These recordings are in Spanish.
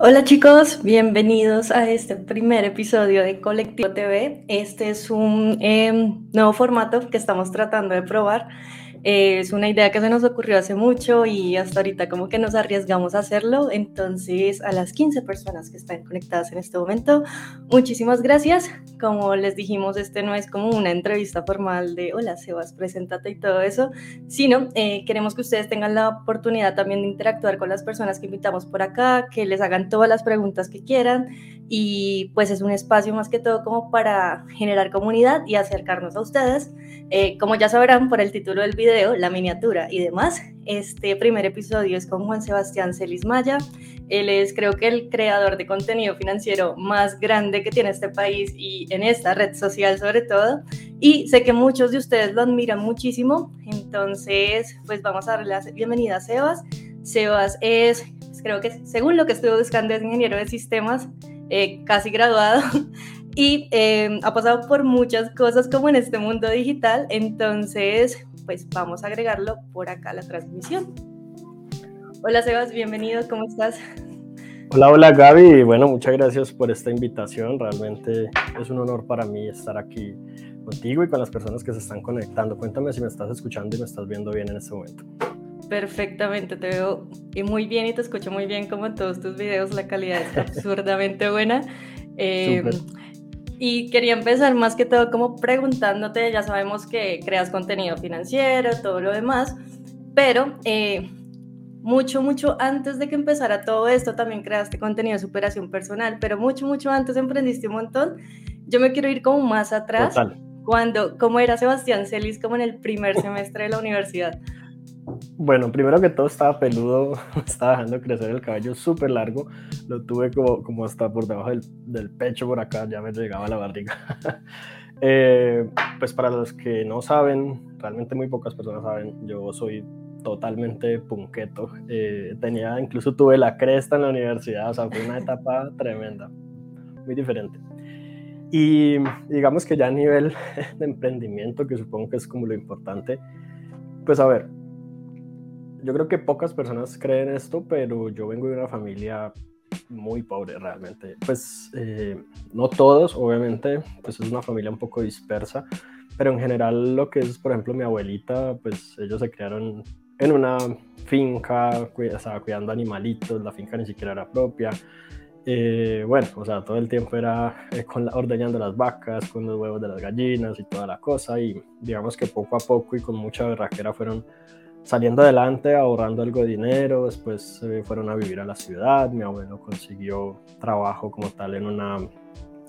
Hola chicos, bienvenidos a este primer episodio de Colectivo TV. Este es un em, nuevo formato que estamos tratando de probar es una idea que se nos ocurrió hace mucho y hasta ahorita como que nos arriesgamos a hacerlo. Entonces, a las 15 personas que están conectadas en este momento, muchísimas gracias. Como les dijimos, este no es como una entrevista formal de hola Sebas, preséntate y todo eso, sino eh, queremos que ustedes tengan la oportunidad también de interactuar con las personas que invitamos por acá, que les hagan todas las preguntas que quieran y pues es un espacio más que todo como para generar comunidad y acercarnos a ustedes. Eh, como ya sabrán por el título del video, la miniatura y demás, este primer episodio es con Juan Sebastián Celis Maya. Él es creo que el creador de contenido financiero más grande que tiene este país y en esta red social sobre todo. Y sé que muchos de ustedes lo admiran muchísimo, entonces pues vamos a darle la bienvenida a Sebas. Sebas es, creo que según lo que estuve buscando, es ingeniero de sistemas eh, casi graduado y eh, ha pasado por muchas cosas como en este mundo digital, entonces pues vamos a agregarlo por acá a la transmisión. Hola Sebas, bienvenido, ¿cómo estás? Hola, hola Gaby, bueno, muchas gracias por esta invitación, realmente es un honor para mí estar aquí contigo y con las personas que se están conectando. Cuéntame si me estás escuchando y me estás viendo bien en este momento perfectamente, te veo y muy bien y te escucho muy bien como en todos tus videos, la calidad es absurdamente buena. Eh, y quería empezar más que todo como preguntándote, ya sabemos que creas contenido financiero, todo lo demás, pero eh, mucho, mucho antes de que empezara todo esto también creaste contenido de superación personal, pero mucho, mucho antes emprendiste un montón. Yo me quiero ir como más atrás, cuando, como era Sebastián Celis, como en el primer semestre de la universidad. Bueno, primero que todo estaba peludo, estaba dejando crecer el cabello súper largo, lo tuve como, como hasta por debajo del, del pecho por acá, ya me llegaba la barriga. eh, pues para los que no saben, realmente muy pocas personas saben, yo soy totalmente punqueto, eh, tenía, incluso tuve la cresta en la universidad, o sea, fue una etapa tremenda, muy diferente. Y digamos que ya a nivel de emprendimiento, que supongo que es como lo importante, pues a ver, yo creo que pocas personas creen esto, pero yo vengo de una familia muy pobre realmente. Pues eh, no todos, obviamente, pues es una familia un poco dispersa, pero en general lo que es, por ejemplo, mi abuelita, pues ellos se criaron en una finca, estaba cuidando animalitos, la finca ni siquiera era propia. Eh, bueno, o sea, todo el tiempo era eh, con ordeñando las vacas, con los huevos de las gallinas y toda la cosa, y digamos que poco a poco y con mucha berraquera fueron saliendo adelante, ahorrando algo de dinero, después se fueron a vivir a la ciudad, mi abuelo consiguió trabajo como tal en una,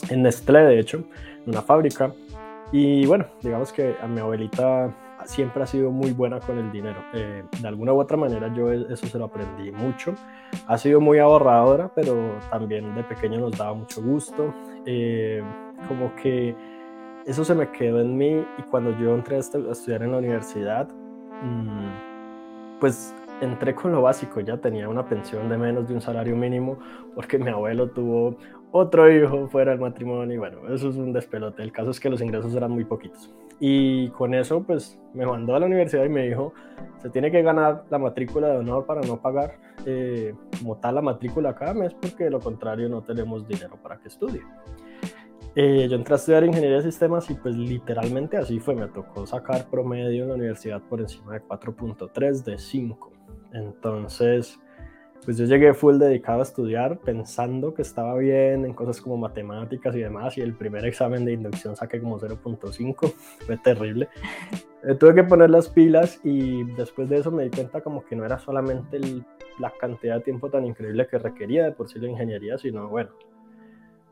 en Nestlé de hecho, en una fábrica, y bueno, digamos que a mi abuelita siempre ha sido muy buena con el dinero, eh, de alguna u otra manera yo e, eso se lo aprendí mucho, ha sido muy ahorradora, pero también de pequeño nos daba mucho gusto, eh, como que eso se me quedó en mí y cuando yo entré a estudiar en la universidad, mmm, pues entré con lo básico, ya tenía una pensión de menos de un salario mínimo porque mi abuelo tuvo otro hijo fuera del matrimonio y bueno, eso es un despelote. El caso es que los ingresos eran muy poquitos. Y con eso pues me mandó a la universidad y me dijo, se tiene que ganar la matrícula de honor para no pagar eh, como tal la matrícula cada mes porque de lo contrario no tenemos dinero para que estudie. Eh, yo entré a estudiar ingeniería de sistemas y pues literalmente así fue, me tocó sacar promedio en la universidad por encima de 4.3 de 5. Entonces, pues yo llegué full dedicado a estudiar pensando que estaba bien en cosas como matemáticas y demás y el primer examen de inducción saqué como 0.5, fue terrible. Eh, tuve que poner las pilas y después de eso me di cuenta como que no era solamente la cantidad de tiempo tan increíble que requería de por sí la ingeniería, sino bueno,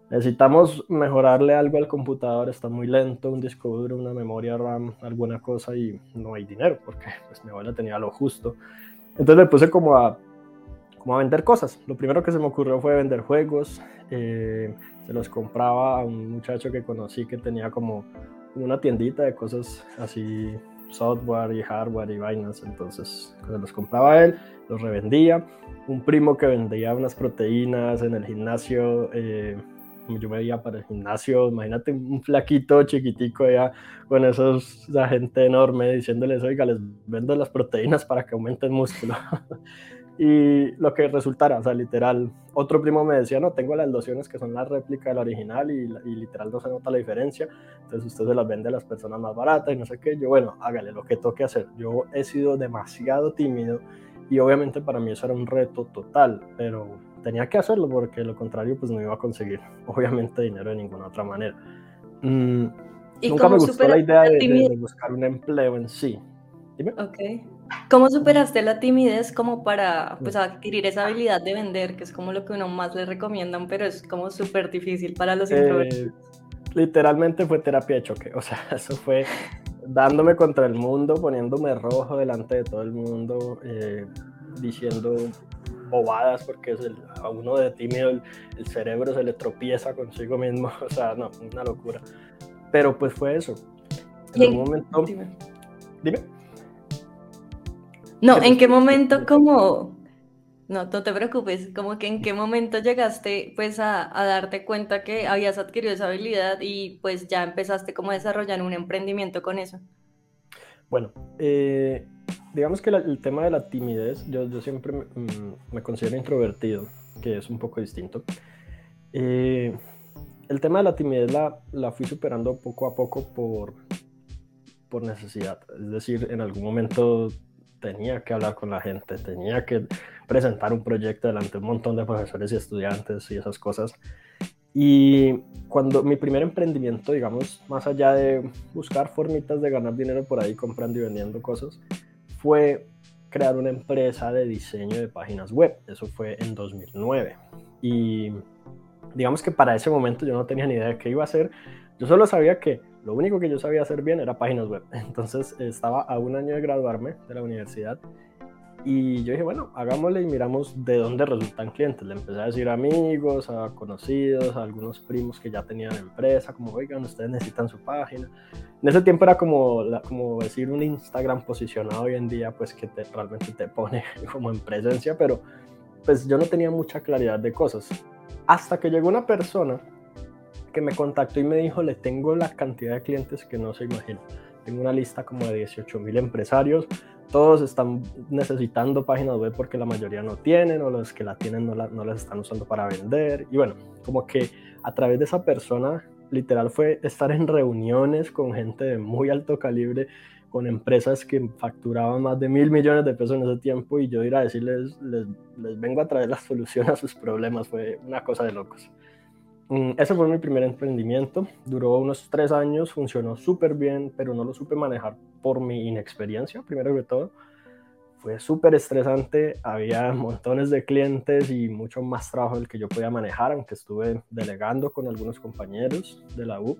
necesitamos mejorarle algo al computador, está muy lento, un disco duro, una memoria RAM, alguna cosa y no hay dinero porque pues mi abuela tenía lo justo. Entonces me puse como a, como a vender cosas. Lo primero que se me ocurrió fue vender juegos. Eh, se los compraba a un muchacho que conocí que tenía como una tiendita de cosas así, software y hardware y vainas. Entonces se los compraba él, los revendía. Un primo que vendía unas proteínas en el gimnasio. Eh, yo me veía para el gimnasio, imagínate un flaquito chiquitico allá con esos, esa gente enorme diciéndoles, oiga, les vendo las proteínas para que aumenten músculo. y lo que resultara, o sea, literal, otro primo me decía, no, tengo las lociones que son la réplica de la original y, y, literal no se nota la diferencia, entonces usted se las vende a las personas más baratas y no sé qué, yo bueno, hágale lo que toque hacer, yo he sido demasiado tímido y obviamente para mí eso era un reto total, pero tenía que hacerlo porque lo contrario pues no iba a conseguir, obviamente dinero de ninguna otra manera. Mm, nunca me gustó la idea de, de, buscar un empleo en sí. Dime. Ok. ¿Cómo superaste la timidez como para pues, adquirir esa habilidad de vender, que es como lo que uno más le recomiendan, pero es como súper difícil para los eh, Literalmente fue terapia de choque, o sea, eso fue dándome contra el mundo, poniéndome rojo delante de todo el mundo, eh, diciendo bobadas, porque es el, a uno de tímido el, el, cerebro se le tropieza consigo mismo, o sea, no, una locura. Pero pues fue eso. En un momento... Dime. dime. No, ¿en qué momento como... No, no te preocupes, como que en qué momento llegaste pues a, darte cuenta que habías adquirido esa habilidad y pues ya empezaste como a desarrollar un emprendimiento con eso. Bueno, eh, digamos que el tema de la timidez, yo, yo siempre me, mm, considero introvertido, que es un poco distinto. Eh, el tema de la timidez la, la fui superando poco a poco por, por necesidad. Es decir, en algún momento tenía que hablar con la gente, tenía que presentar un proyecto delante de un montón de profesores y estudiantes y esas cosas. Y cuando mi primer emprendimiento, digamos, más allá de buscar formitas de ganar dinero por ahí comprando y vendiendo cosas, fue crear una empresa de diseño de páginas web. Eso fue en 2009. Y digamos que para ese momento yo no tenía ni idea de qué iba a hacer. Yo solo sabía que lo único que yo sabía hacer bien era páginas web. Entonces estaba a un año de graduarme de la universidad y yo dije, bueno, hagámosle y miramos de dónde resultan clientes. Le empecé a decir a amigos, a conocidos, a algunos primos que ya tenían empresa, como, oigan, ustedes necesitan su página. En ese tiempo era como, como decir un Instagram posicionado hoy en día, pues que te, realmente te pone como en presencia, pero pues yo no tenía mucha claridad de cosas. Hasta que llegó una persona que me contactó y me dijo, le tengo la cantidad de clientes que no se imagina. Tengo una lista como de 18 mil empresarios, todos están necesitando páginas web porque la mayoría no tienen o los que la tienen no, la, no las están usando para vender. Y bueno, como que a través de esa persona, literal fue estar en reuniones con gente de muy alto calibre, con empresas que facturaban más de mil millones de pesos en ese tiempo y yo ir a decirles, les, les vengo a traer la solución a sus problemas, fue una cosa de locos. Mm, ese fue mi primer emprendimiento, duró unos tres años, funcionó súper bien, pero no lo supe manejar por mi inexperiencia, primero que todo. Fue súper estresante, había montones de clientes y mucho más trabajo del que yo podía manejar, aunque estuve delegando con algunos compañeros de la U.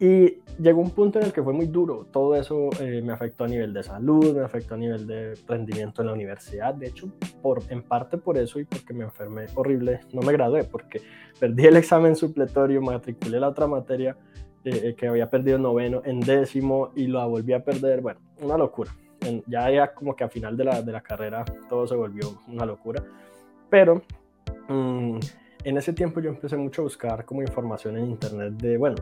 Y llegó un punto en el que fue muy duro. Todo eso eh, me afectó a nivel de salud, me afectó a nivel de rendimiento en la universidad. De hecho, por, en parte por eso y porque me enfermé horrible, no me gradué porque perdí el examen supletorio, matriculé la otra materia eh, que había perdido noveno en décimo y lo volví a perder. Bueno, una locura. ya, ya como que a final de la, de la carrera todo se volvió una locura. Pero mm, en ese tiempo yo empecé mucho a buscar como información en internet de, bueno,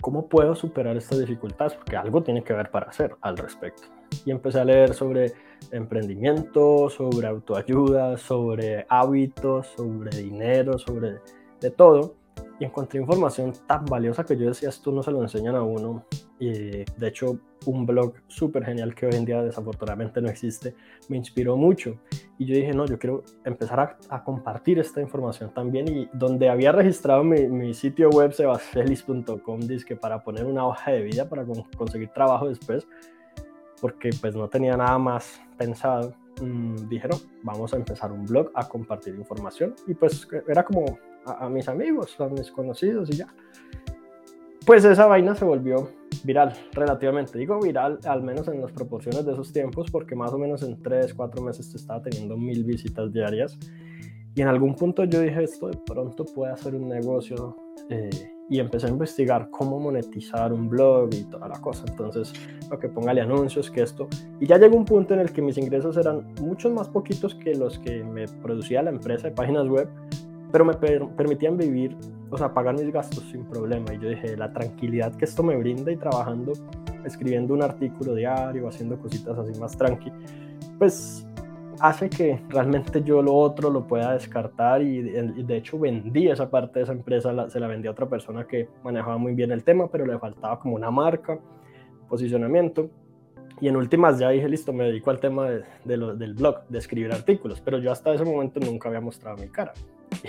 ¿cómo puedo superar estas dificultades? Porque algo tiene que ver para hacer al respecto. Y empecé a leer sobre emprendimiento, sobre autoayuda, sobre hábitos, sobre dinero, sobre de todo y encontré información tan valiosa que yo decía, esto no se lo enseñan a uno. Y de hecho, un blog súper genial que hoy en día desafortunadamente no existe, me inspiró mucho. Y yo dije, no, yo quiero empezar a, compartir esta información también. Y donde había registrado mi, mi sitio web, sebastelis.com, que para poner una hoja de vida para conseguir trabajo después, porque pues no tenía nada más pensado. Mmm, dije, no, vamos a empezar un blog a compartir información. Y pues era como a, mis amigos, a mis conocidos y ya. Pues esa vaina se volvió viral, relativamente. Digo viral, al menos en las proporciones de esos tiempos, porque más o menos en 3, 4 meses te estaba teniendo mil visitas diarias. Y en algún punto yo dije, esto de pronto puede hacer un negocio. Eh, y empecé a investigar cómo monetizar un blog y toda la cosa. Entonces, lo que póngale anuncios, que esto. Y ya llegó un punto en el que mis ingresos eran muchos más poquitos que los que me producía la empresa de páginas web, pero me permitían vivir, o sea, pagar mis gastos sin problema. Y yo dije, la tranquilidad que esto me brinda y trabajando, escribiendo un artículo diario, haciendo cositas así más tranqui, pues hace que realmente yo lo otro lo pueda descartar y, de hecho vendí esa parte de esa empresa, se la vendí a otra persona que manejaba muy bien el tema, pero le faltaba como una marca, posicionamiento. Y en últimas ya dije, listo, me dedico al tema de, del blog, de escribir artículos, pero yo hasta ese momento nunca había mostrado mi cara.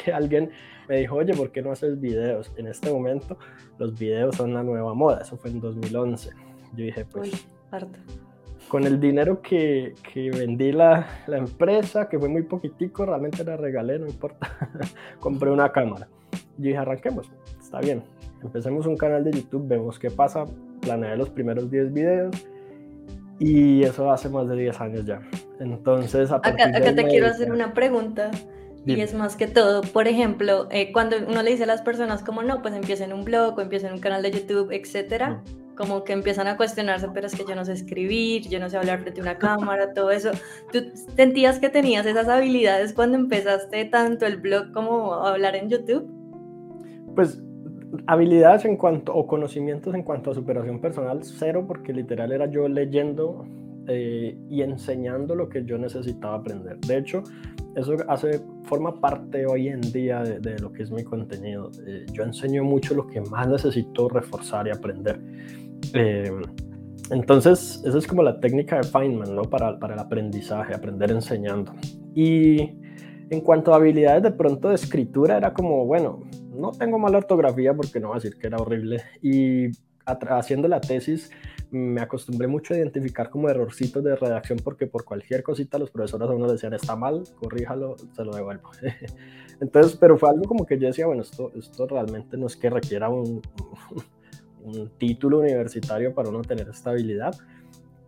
Y alguien me dijo, oye, ¿por qué no haces videos? En este momento los videos son la nueva moda, eso fue en 2011. Yo dije, pues... con el dinero que, que vendí la, la, empresa, que fue muy poquitico, realmente la regalé, no importa, compré una cámara. Yo dije, arranquemos, está bien, empecemos un canal de YouTube, vemos qué pasa, planeé los primeros 10 videos y eso hace más de 10 años ya. Entonces, a acá, acá te quiero hacer una pregunta. Y es más que todo, por ejemplo, eh, cuando uno le dice a las personas como no, pues empiecen un blog o empiecen un canal de YouTube, etcétera, como que empiezan a cuestionarse, pero es que yo no sé escribir, yo no sé hablar frente a una cámara, todo eso. ¿Tú sentías que tenías esas habilidades cuando empezaste tanto el blog como hablar en YouTube? Pues habilidades en cuanto o conocimientos en cuanto a superación personal, cero, porque literal era yo leyendo eh, y enseñando lo que yo necesitaba aprender. De hecho, eso hace, forma parte hoy en día de, lo que es mi contenido. Eh, yo enseño mucho lo que más necesito reforzar y aprender. Eh, entonces, esa es como la técnica de Feynman, ¿no? Para, para el aprendizaje, aprender enseñando. Y en cuanto a habilidades de pronto de escritura, era como, bueno, no tengo mala ortografía porque no voy a decir que era horrible. Y haciendo la tesis me acostumbré mucho a identificar como errorcitos de redacción porque por cualquier cosita los profesores a uno decían está mal, corríjalo, se lo devuelvo. Entonces, pero fue algo como que yo decía, bueno, esto, esto realmente no es que requiera un, un título universitario para uno tener estabilidad.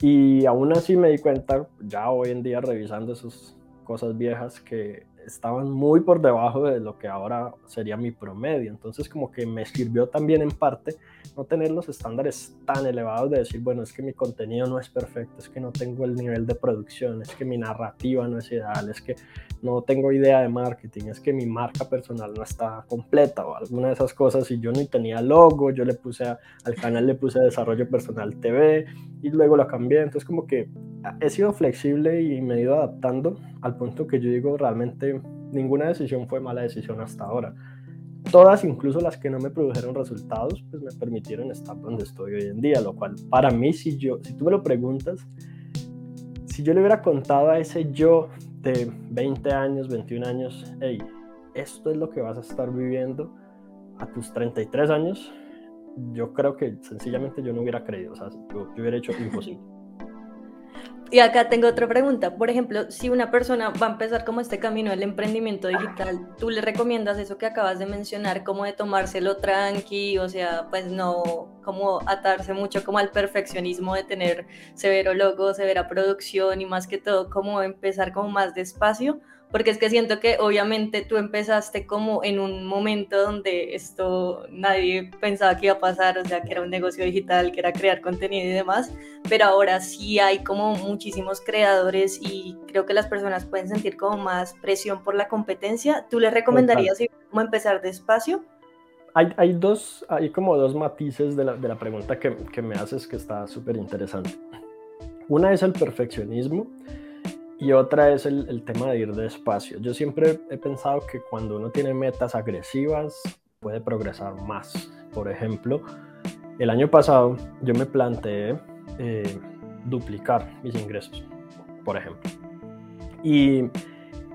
Y aún así me di cuenta, ya hoy en día revisando esas cosas viejas, que estaban muy por debajo de lo que ahora sería mi promedio. Entonces como que me sirvió también en parte no tener los estándares tan elevados de decir, bueno, es que mi contenido no es perfecto, es que no tengo el nivel de producción, es que mi narrativa no es ideal, es que no tengo idea de marketing, es que mi marca personal no está completa o alguna de esas cosas y yo ni tenía logo, yo le puse al canal le puse desarrollo personal TV y luego lo cambié, entonces como que he sido flexible y me he ido adaptando al punto que yo digo realmente ninguna decisión fue mala decisión hasta ahora. Todas, incluso las que no me produjeron resultados, pues me permitieron estar donde estoy hoy en día, lo cual para mí, si yo, si tú me lo preguntas, si yo le hubiera contado a ese yo de 20 años, 21 años, hey, esto es lo que vas a estar viviendo a tus 33 años, yo creo que sencillamente yo no hubiera creído, o sea, yo, hubiera hecho imposible. Y acá tengo otra pregunta. Por ejemplo, si una persona va a empezar como este camino del emprendimiento digital, ¿tú le recomiendas eso que acabas de mencionar, como de tomárselo tranqui, o sea, pues no como atarse mucho como al perfeccionismo de tener severo logo, severa producción y más que todo como empezar como más despacio? Porque es que siento que obviamente tú empezaste como en un momento donde esto nadie pensaba que iba a pasar, o sea, que era un negocio digital, que era crear contenido y demás, pero ahora sí hay como muchísimos creadores y creo que las personas pueden sentir como más presión por la competencia. ¿Tú les recomendarías cómo empezar despacio? Hay, hay, dos, hay como dos matices de la, de la pregunta que, que me haces que está súper interesante. Una es el perfeccionismo y otra es el, tema de ir despacio. Yo siempre he pensado que cuando uno tiene metas agresivas puede progresar más. Por ejemplo, el año pasado yo me planteé eh, duplicar mis ingresos, por ejemplo. Y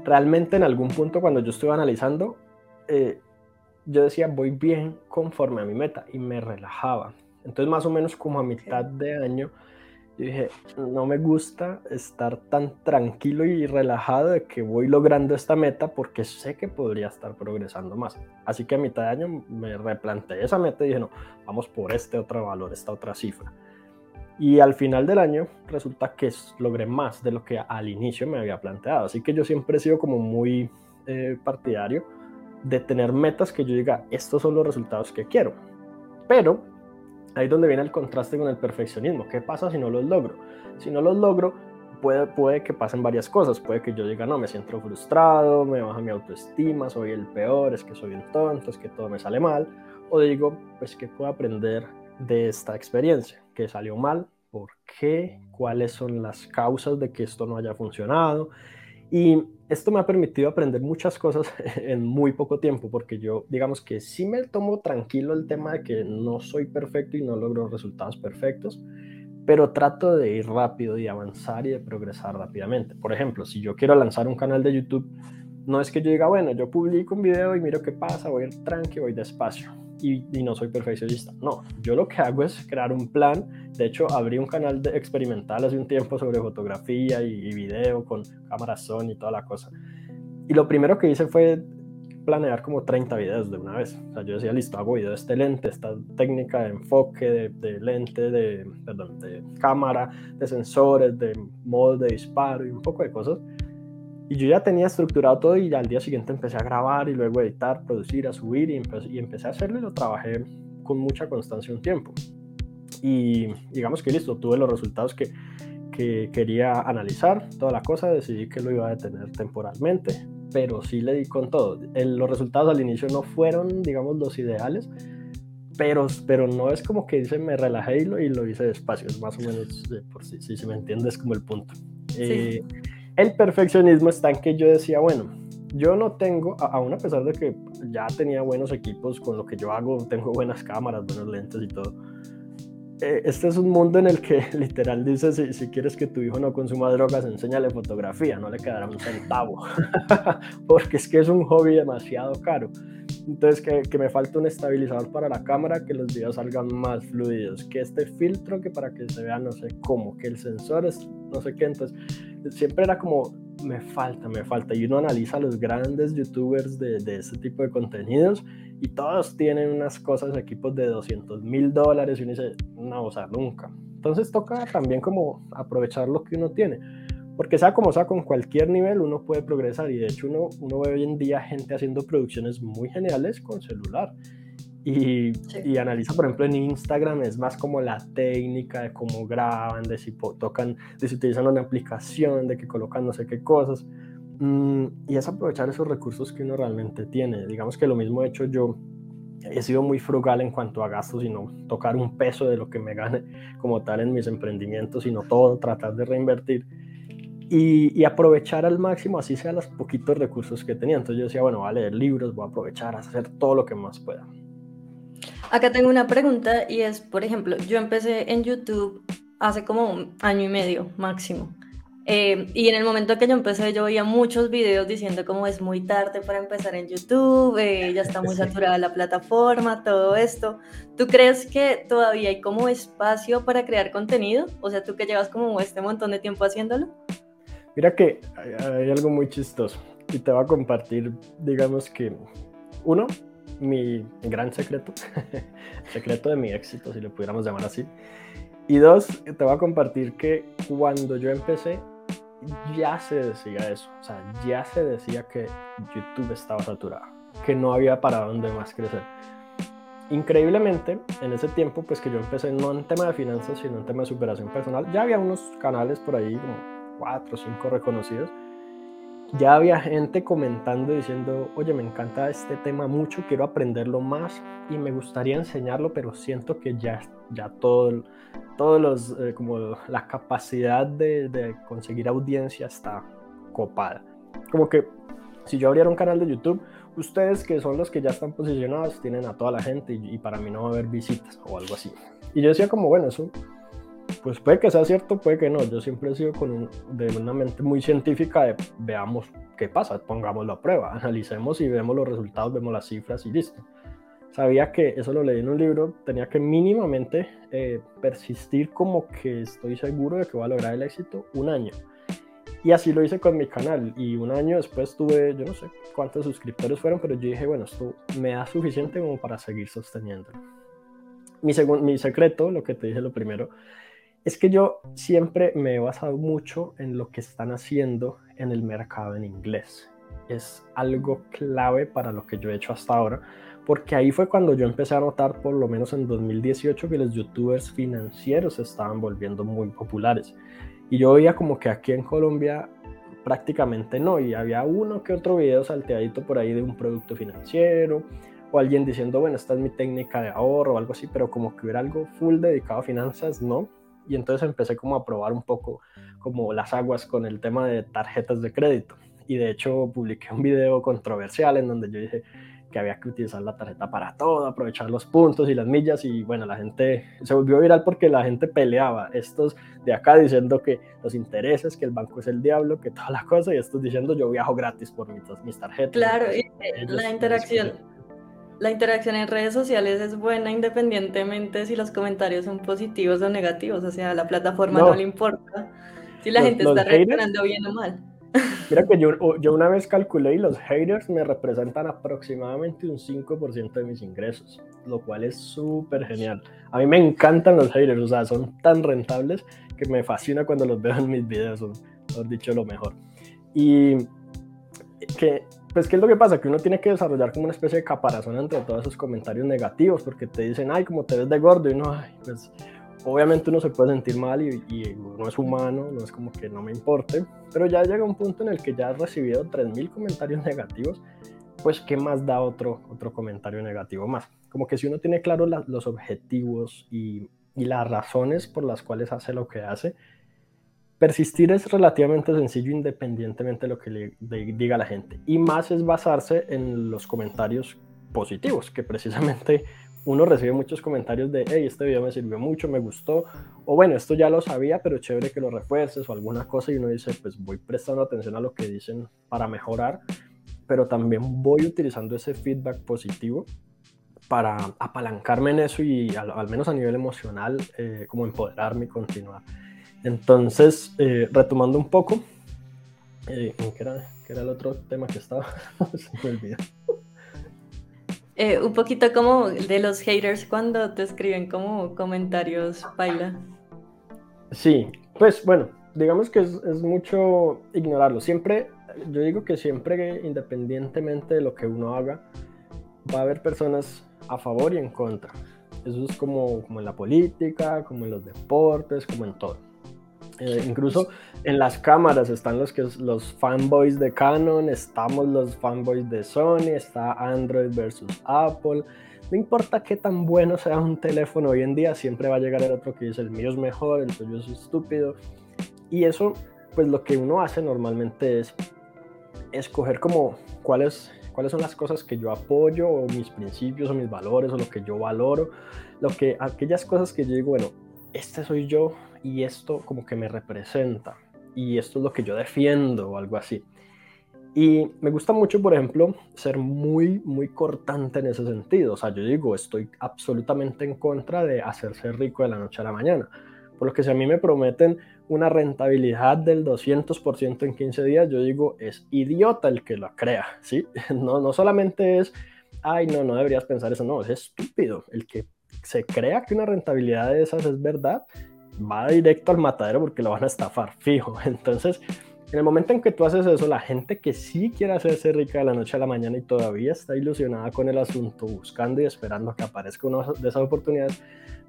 realmente en algún punto cuando yo estuve analizando, eh, yo decía, voy bien conforme a mi meta y me relajaba. Entonces más o menos como a mitad de año yo dije, no me gusta estar tan tranquilo y relajado de que voy logrando esta meta porque sé que podría estar progresando más. Así que a mitad de año me replanteé esa meta y dije, no, vamos por este otro valor, esta otra cifra. Y al final del año resulta que logré más de lo que al inicio me había planteado. Así que yo siempre he sido como muy eh, partidario de tener metas que yo diga, estos son los resultados que quiero. Pero ahí donde viene el contraste con el perfeccionismo. ¿Qué pasa si no los logro? Si no los logro, puede, puede que pasen varias cosas. Puede que yo diga, no, me siento frustrado, me baja mi autoestima, soy el peor, es que soy un tonto, es que todo me sale mal. O digo, pues, ¿qué puedo aprender de esta experiencia? ¿Qué salió mal? ¿Por qué? ¿Cuáles son las causas de que esto no haya funcionado? Y esto me ha permitido aprender muchas cosas en muy poco tiempo, porque yo, digamos que sí me tomo tranquilo el tema de que no soy perfecto y no logro resultados perfectos, pero trato de ir rápido y avanzar y de progresar rápidamente. Por ejemplo, si yo quiero lanzar un canal de YouTube, no es que yo diga, bueno, yo publico un video y miro qué pasa, voy tranqui, voy despacio y, no soy perfeccionista. No, yo lo que hago es crear un plan. De hecho, abrí un canal de experimental hace un tiempo sobre fotografía y, y video con cámara Sony y toda la cosa. Y lo primero que hice fue planear como 30 videos de una vez. O sea, yo decía, listo, hago video de este lente, esta técnica de enfoque, de, lente, de, perdón, de cámara, de sensores, de modo de disparo y un poco de cosas. Y yo ya tenía estructurado todo y al día siguiente empecé a grabar y luego editar, producir, a subir y, empecé, y empecé a hacerlo y lo trabajé con mucha constancia un tiempo. Y digamos que listo, tuve los resultados que, que quería analizar, toda la cosa, decidí que lo iba a detener temporalmente pero sí le di con todo. los resultados al inicio no fueron, digamos, los ideales, pero, pero no es como que dice me relajé y lo, y lo hice despacio, es más o menos, por si, si, si me entiendes, como el punto. Eh, el perfeccionismo está en que yo decía, bueno, yo no tengo, aún a pesar de que ya tenía buenos equipos con lo que yo hago, tengo buenas cámaras, buenos lentes y todo, este es un mundo en el que literal dice, si, si, quieres que tu hijo no consuma drogas, enséñale fotografía, no le quedará un centavo, porque es que es un hobby demasiado caro. Entonces, que, que, me falta un estabilizador para la cámara, que los videos salgan más fluidos, que este filtro, que para que se vea no sé cómo, que el sensor es no sé qué. Entonces, siempre era como, me falta, me falta. Y uno analiza a los grandes youtubers de, de este tipo de contenidos y todos tienen unas cosas, equipos de 200 mil dólares y uno dice, no, o sea, nunca. Entonces toca también como aprovechar lo que uno tiene, porque sea como sea, con cualquier nivel uno puede progresar y de hecho uno, uno ve hoy en día gente haciendo producciones muy geniales con celular. Y, y, analiza, por ejemplo, en Instagram es más como la técnica de cómo graban, de si tocan, de si utilizan una aplicación, de que colocan no sé qué cosas. Mm, y es aprovechar esos recursos que uno realmente tiene. Digamos que lo mismo he hecho yo. He sido muy frugal en cuanto a gastos y no tocar un peso de lo que me gane como tal en mis emprendimientos, sino todo, tratar de reinvertir y, aprovechar al máximo, así sea los poquitos recursos que tenía. Entonces yo decía, bueno, voy a leer libros, voy a aprovechar, a hacer todo lo que más pueda. Acá tengo una pregunta y es, por ejemplo, yo empecé en YouTube hace como un año y medio máximo. Eh, y en el momento que yo empecé, yo veía muchos videos diciendo como es muy tarde para empezar en YouTube, eh, ya está muy saturada la plataforma, todo esto. ¿Tú crees que todavía hay como espacio para crear contenido? O sea, tú que llevas como este montón de tiempo haciéndolo. Mira que hay, algo muy chistoso y te voy a compartir, digamos que, uno, mi gran secreto, secreto de mi éxito, si lo pudiéramos llamar así. Y dos, te voy a compartir que cuando yo empecé, ya se decía eso, o sea, ya se decía que YouTube estaba saturado, que no había para dónde más crecer. Increíblemente, en ese tiempo, pues que yo empecé no en tema de finanzas, sino en tema de superación personal, ya había unos canales por ahí, como cuatro o cinco reconocidos, ya había gente comentando diciendo, oye, me encanta este tema mucho, quiero aprenderlo más y me gustaría enseñarlo, pero siento que ya, ya todo, todos los, eh, como la capacidad de, conseguir audiencia está copada. Como que si yo abriera un canal de YouTube, ustedes que son los que ya están posicionados tienen a toda la gente y, y para mí no va a haber visitas o algo así. Y yo decía como, bueno, eso pues puede que sea cierto, puede que no. Yo siempre he sido con de una mente muy científica de veamos qué pasa, pongámoslo a prueba, analicemos y vemos los resultados, vemos las cifras y listo. Sabía que eso lo leí en un libro, tenía que mínimamente eh, persistir como que estoy seguro de que voy a lograr el éxito un año. Y así lo hice con mi canal. Y un año después tuve, yo no sé cuántos suscriptores fueron, pero yo dije, bueno, esto me da suficiente como para seguir sosteniéndolo. Mi, mi secreto, lo que te dije lo primero, es que yo siempre me he basado mucho en lo que están haciendo en el mercado en inglés. Es algo clave para lo que yo he hecho hasta ahora, porque ahí fue cuando yo empecé a notar, por lo menos en 2018, que los youtubers financieros estaban volviendo muy populares. Y yo veía como que aquí en Colombia prácticamente no, y había uno que otro video salteadito por ahí de un producto financiero, o alguien diciendo, bueno, esta es mi técnica de ahorro o algo así, pero como que hubiera algo full dedicado a finanzas, no y entonces empecé como a probar un poco como las aguas con el tema de tarjetas de crédito. Y de hecho publiqué un video controversial en donde yo dije que había que utilizar la tarjeta para todo, aprovechar los puntos y las millas y bueno, la gente se volvió viral porque la gente peleaba, estos de acá diciendo que los intereses, que el banco es el diablo, que toda la cosa y estos diciendo yo viajo gratis por mis, mis tarjetas. Claro, y la interacción la interacción en redes sociales es buena independientemente si los comentarios son positivos o negativos, o sea, a la plataforma no, le importa si la gente está reaccionando bien o mal. Mira que yo, yo una vez calculé y los haters me representan aproximadamente un 5% de mis ingresos, lo cual es súper genial. A mí me encantan los haters, o sea, son tan rentables que me fascina cuando los veo en mis videos, son, mejor dicho, lo mejor. Y que pues, ¿qué es lo que pasa? Que uno tiene que desarrollar como una especie de caparazón entre todos esos comentarios negativos, porque te dicen, ay, como te ves de gordo, y uno, ay, pues, obviamente uno se puede sentir mal y, y, es humano, no es como que no me importe, pero ya llega un punto en el que ya has recibido 3.000 comentarios negativos, pues, ¿qué más da otro, otro comentario negativo más? Como que si uno tiene claro los objetivos y, y las razones por las cuales hace lo que hace, Persistir es relativamente sencillo independientemente de lo que diga la gente. Y más es basarse en los comentarios positivos, que precisamente uno recibe muchos comentarios de, hey, este video me sirvió mucho, me gustó, o bueno, esto ya lo sabía, pero chévere que lo refuerces o alguna cosa y uno dice, pues voy prestando atención a lo que dicen para mejorar, pero también voy utilizando ese feedback positivo para apalancarme en eso y al, menos a nivel emocional, eh, como empoderarme y continuar. Entonces, eh, retomando un poco, eh, ¿qué, era, el otro tema que estaba? Se me olvidó. Eh, un poquito como de los haters cuando te escriben como comentarios, baila. Sí, pues bueno, digamos que es, es, mucho ignorarlo. Siempre, yo digo que siempre, independientemente de lo que uno haga, va a haber personas a favor y en contra. Eso es como, como en la política, como en los deportes, como en todo. Eh, incluso en las cámaras están los, que, los fanboys de Canon, estamos los fanboys de Sony, está Android versus Apple. No importa qué tan bueno sea un teléfono hoy en día, siempre va a llegar el otro que dice el mío es mejor, el tuyo es estúpido. Y eso, pues lo que uno hace normalmente es escoger como cuáles, cuáles son las cosas que yo apoyo, o mis principios, o mis valores, o lo que yo valoro, lo que, aquellas cosas que yo digo, bueno, este soy yo, y esto como que me representa y esto es lo que yo defiendo o algo así. Y me gusta mucho, por ejemplo, ser muy, muy cortante en ese sentido. O sea, yo digo, estoy absolutamente en contra de hacerse rico de la noche a la mañana. Por lo que si a mí me prometen una rentabilidad del 200% en 15 días, yo digo, es idiota el que lo crea, ¿sí? No, no solamente es, ay, no, no deberías pensar eso, no, es estúpido. El que se crea que una rentabilidad de esas es verdad, va directo al matadero porque lo van a estafar, fijo. Entonces, en el momento en que tú haces eso, la gente que sí quiere hacerse rica de la noche a la mañana y todavía está ilusionada con el asunto, buscando y esperando que aparezca una de esas oportunidades,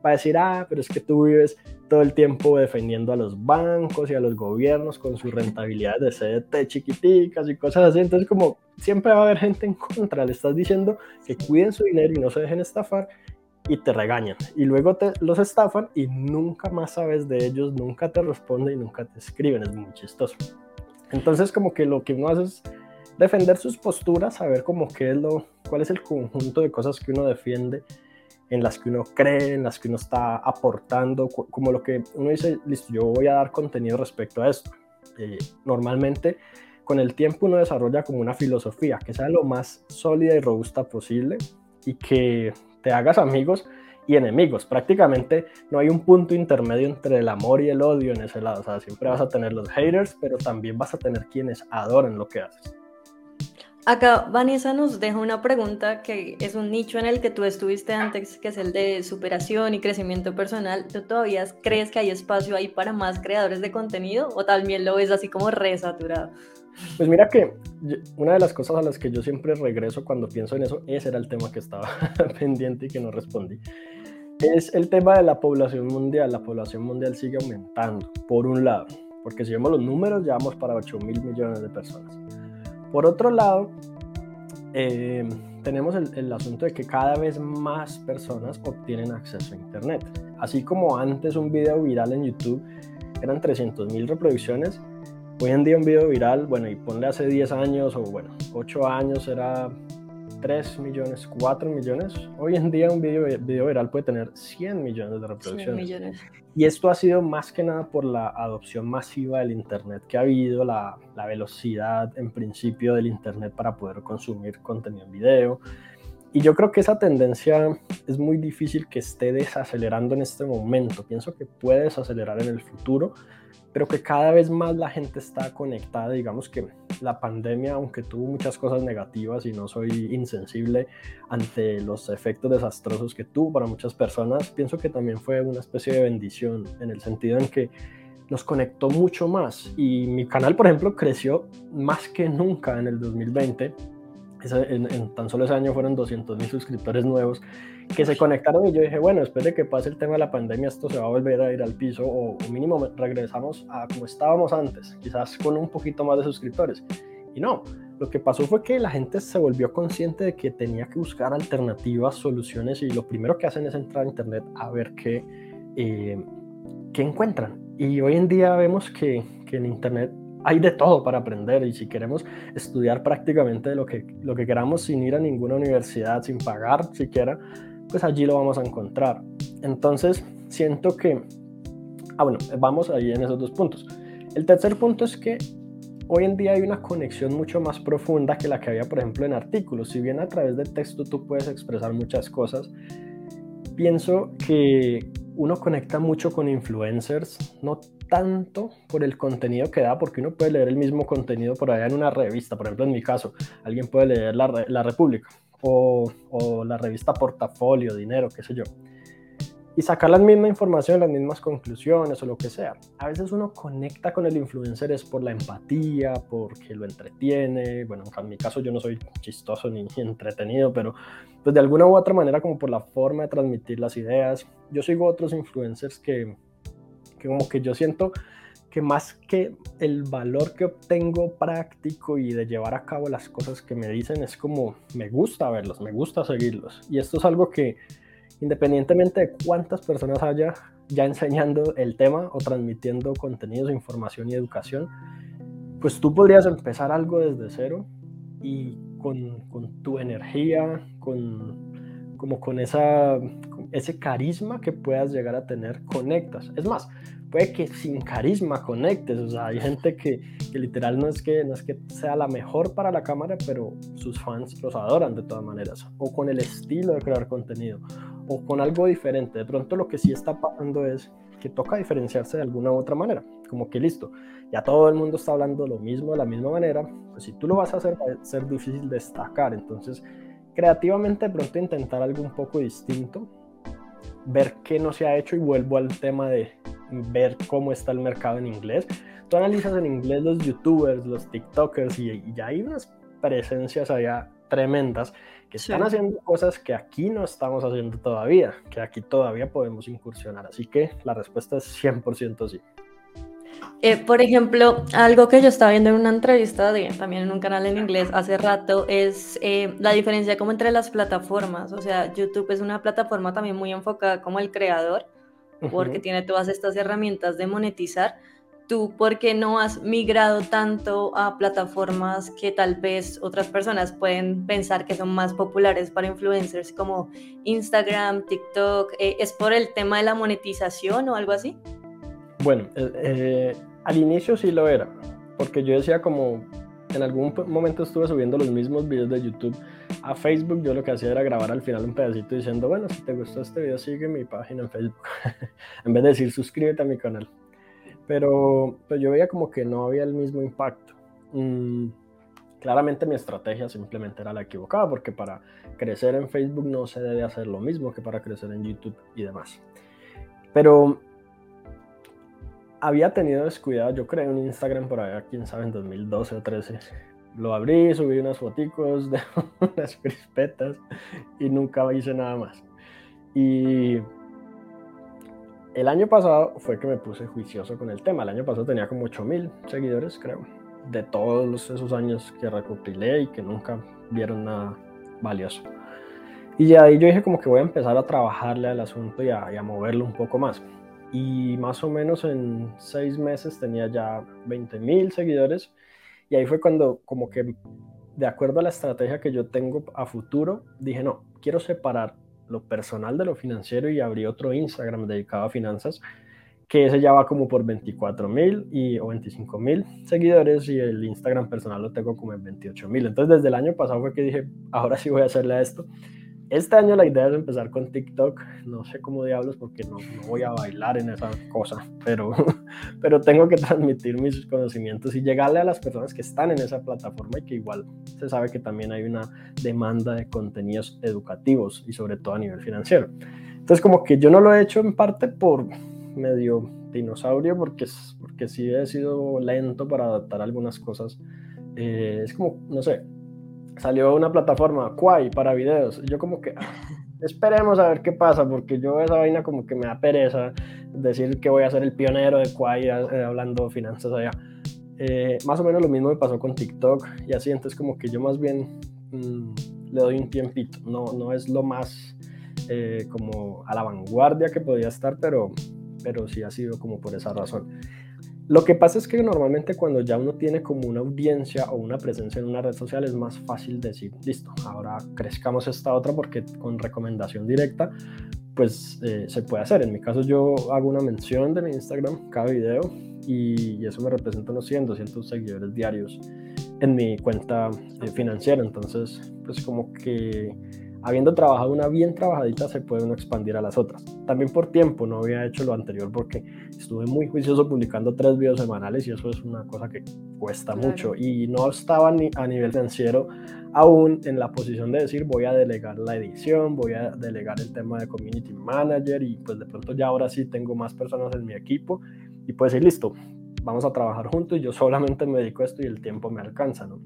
va a decir, ah, pero es que tú vives todo el tiempo defendiendo a los bancos y a los gobiernos con sus rentabilidades de CDT chiquiticas y cosas así. Entonces, como siempre va a haber gente en contra, le estás diciendo que cuiden su dinero y no se dejen estafar y te regañan. Y luego te los estafan y nunca más sabes de ellos, nunca te responden y nunca te escriben. Es muy chistoso. Entonces como que lo que uno hace es defender sus posturas, saber como qué es lo, cuál es el conjunto de cosas que uno defiende, en las que uno cree, en las que uno está aportando, como lo que uno dice, listo, yo voy a dar contenido respecto a esto. Eh, normalmente con el tiempo uno desarrolla como una filosofía que sea lo más sólida y robusta posible y que te hagas amigos y enemigos. Prácticamente no hay un punto intermedio entre el amor y el odio en ese lado. O sea, siempre vas a tener los haters, pero también vas a tener quienes adoran lo que haces. Acá Vanessa nos deja una pregunta que es un nicho en el que tú estuviste antes, que es el de superación y crecimiento personal. ¿Tú todavía crees que hay espacio ahí para más creadores de contenido o también lo ves así como resaturado? Pues mira que una de las cosas a las que yo siempre regreso cuando pienso en eso, ese era el tema que estaba pendiente y que no respondí. Es el tema de la población mundial. La población mundial sigue aumentando, por un lado, porque si vemos los números, ya vamos para 8 mil millones de personas. Por otro lado, eh, tenemos el, asunto de que cada vez más personas obtienen acceso a Internet. Así como antes un video viral en YouTube eran 300 mil reproducciones. Hoy en día un video viral, bueno, y ponle hace 10 años o bueno, 8 años era 3 millones, 4 millones. Hoy en día un video, video viral puede tener 100 millones de reproducciones. Y esto ha sido más que nada por la adopción masiva del Internet que ha habido, la, la velocidad en principio del Internet para poder consumir contenido en video. Y yo creo que esa tendencia es muy difícil que esté desacelerando en este momento. Pienso que puede desacelerar en el futuro, pero que cada vez más la gente está conectada. Digamos que la pandemia, aunque tuvo muchas cosas negativas y no soy insensible ante los efectos desastrosos que tuvo para muchas personas, pienso que también fue una especie de bendición en el sentido en que nos conectó mucho más. Y mi canal, por ejemplo, creció más que nunca en el 2020 en, tan solo ese año fueron 200 mil suscriptores nuevos que se conectaron y yo dije, bueno, después de que pase el tema de la pandemia, esto se va a volver a ir al piso o, mínimo regresamos a como estábamos antes, quizás con un poquito más de suscriptores. Y no, lo que pasó fue que la gente se volvió consciente de que tenía que buscar alternativas, soluciones y lo primero que hacen es entrar a internet a ver qué, eh, qué encuentran. Y hoy en día vemos que, que en internet hay de todo para aprender y si queremos estudiar prácticamente lo que, lo que queramos sin ir a ninguna universidad, sin pagar siquiera, pues allí lo vamos a encontrar. Entonces, siento que, ah, bueno, vamos ahí en esos dos puntos. El tercer punto es que hoy en día hay una conexión mucho más profunda que la que había, por ejemplo, en artículos. Si bien a través de texto tú puedes expresar muchas cosas, pienso que uno conecta mucho con influencers, no tanto por el contenido que da, porque uno puede leer el mismo contenido por allá en una revista, por ejemplo en mi caso, alguien puede leer La, la República o, la revista Portafolio, Dinero, qué sé yo, y sacar la misma información, las mismas conclusiones o lo que sea. A veces uno conecta con el influencer es por la empatía, porque lo entretiene, bueno, en mi caso yo no soy chistoso ni entretenido, pero pues de alguna u otra manera como por la forma de transmitir las ideas. Yo sigo otros influencers que que como que yo siento que más que el valor que obtengo práctico y de llevar a cabo las cosas que me dicen, es como me gusta verlos, me gusta seguirlos. Y esto es algo que independientemente de cuántas personas haya ya enseñando el tema o transmitiendo contenidos, información y educación, pues tú podrías empezar algo desde cero y con, con tu energía, con, como con esa ese carisma que puedas llegar a tener, conectas. Es más, puede que sin carisma conectes, o sea, hay gente que, que, literal no es que, no es que sea la mejor para la cámara, pero sus fans los adoran de todas maneras, o con el estilo de crear contenido, o con algo diferente. De pronto lo que sí está pasando es que toca diferenciarse de alguna u otra manera, como que listo, ya todo el mundo está hablando lo mismo de la misma manera, pues si tú lo vas a hacer va a ser difícil destacar, entonces creativamente de pronto intentar algo un poco distinto ver qué no se ha hecho y vuelvo al tema de ver cómo está el mercado en inglés. Tú analizas en inglés los youtubers, los tiktokers y, ya hay unas presencias allá tremendas que están haciendo cosas que aquí no estamos haciendo todavía, que aquí todavía podemos incursionar. Así que la respuesta es 100% sí. Eh, por ejemplo, algo que yo estaba viendo en una entrevista de, también en un canal en inglés hace rato es eh, la diferencia como entre las plataformas. O sea, YouTube es una plataforma también muy enfocada como el creador, porque tiene todas estas herramientas de monetizar. ¿Tú por qué no has migrado tanto a plataformas que tal vez otras personas pueden pensar que son más populares para influencers como Instagram, TikTok? Eh, ¿Es por el tema de la monetización o algo así? Bueno, eh, eh, al inicio sí lo era, porque yo decía como en algún momento estuve subiendo los mismos videos de YouTube a Facebook, yo lo que hacía era grabar al final un pedacito diciendo, bueno, si te gustó este video, sigue mi página en Facebook, en vez de decir suscríbete a mi canal. Pero pues yo veía como que no había el mismo impacto. Mm, claramente mi estrategia simplemente era la equivocada, porque para crecer en Facebook no se debe hacer lo mismo que para crecer en YouTube y demás. Pero había tenido descuidado, yo creé un Instagram por allá, quién sabe, en 2012 o 13. Lo abrí, subí unas foticos de unas crispetas y nunca hice nada más. Y el año pasado fue que me puse juicioso con el tema. El año pasado tenía como 8000 seguidores, creo, de todos esos años que recopilé y que nunca vieron nada valioso. Y ahí yo dije como que voy a empezar a trabajarle al asunto y a, y a moverlo un poco más. Y más o menos en seis meses tenía ya 20 mil seguidores y ahí fue cuando como que de acuerdo a la estrategia que yo tengo a futuro, dije, no, quiero separar lo personal de lo financiero y abrí otro Instagram dedicado a finanzas, que ese ya va como por 24 mil o 25 mil seguidores y el Instagram personal lo tengo como en 28 mil. Entonces desde el año pasado fue que dije, ahora sí voy a hacerle a esto. Este año la idea es empezar con TikTok, no sé cómo diablos porque no, voy a bailar en esa cosa, pero, pero tengo que transmitir mis conocimientos y llegarle a las personas que están en esa plataforma y que igual se sabe que también hay una demanda de contenidos educativos y sobre todo a nivel financiero. Entonces como que yo no lo he hecho en parte por medio dinosaurio porque, porque sí he sido lento para adaptar algunas cosas. Eh, es como, no sé, salió una plataforma, Quai, para videos. Yo como que, ah, esperemos a ver qué pasa, porque yo esa vaina como que me da pereza decir que voy a ser el pionero de Quai eh, hablando finanzas allá. Eh, más o menos lo mismo me pasó con TikTok y así, entonces como que yo más bien mm, le doy un tiempito. No, no es lo más eh, como a la vanguardia que podía estar, pero, pero sí ha sido como por esa razón. Lo que pasa es que normalmente cuando ya uno tiene como una audiencia o una presencia en una red social es más fácil decir, listo, ahora crezcamos esta otra porque con recomendación directa pues eh, se puede hacer. En mi caso yo hago una mención de mi Instagram cada video y, eso me representa unos 100, 200 seguidores diarios en mi cuenta eh, financiera. Entonces pues como que habiendo trabajado una bien trabajadita, se puede uno expandir a las otras. También por tiempo, no había hecho lo anterior porque estuve muy juicioso publicando tres videos semanales y eso es una cosa que cuesta mucho. Y no estaba ni a nivel financiero aún en la posición de decir voy a delegar la edición, voy a delegar el tema de community manager y pues de pronto ya ahora sí tengo más personas en mi equipo y puedo decir listo, vamos a trabajar juntos y yo solamente me dedico a esto y el tiempo me alcanza, ¿no?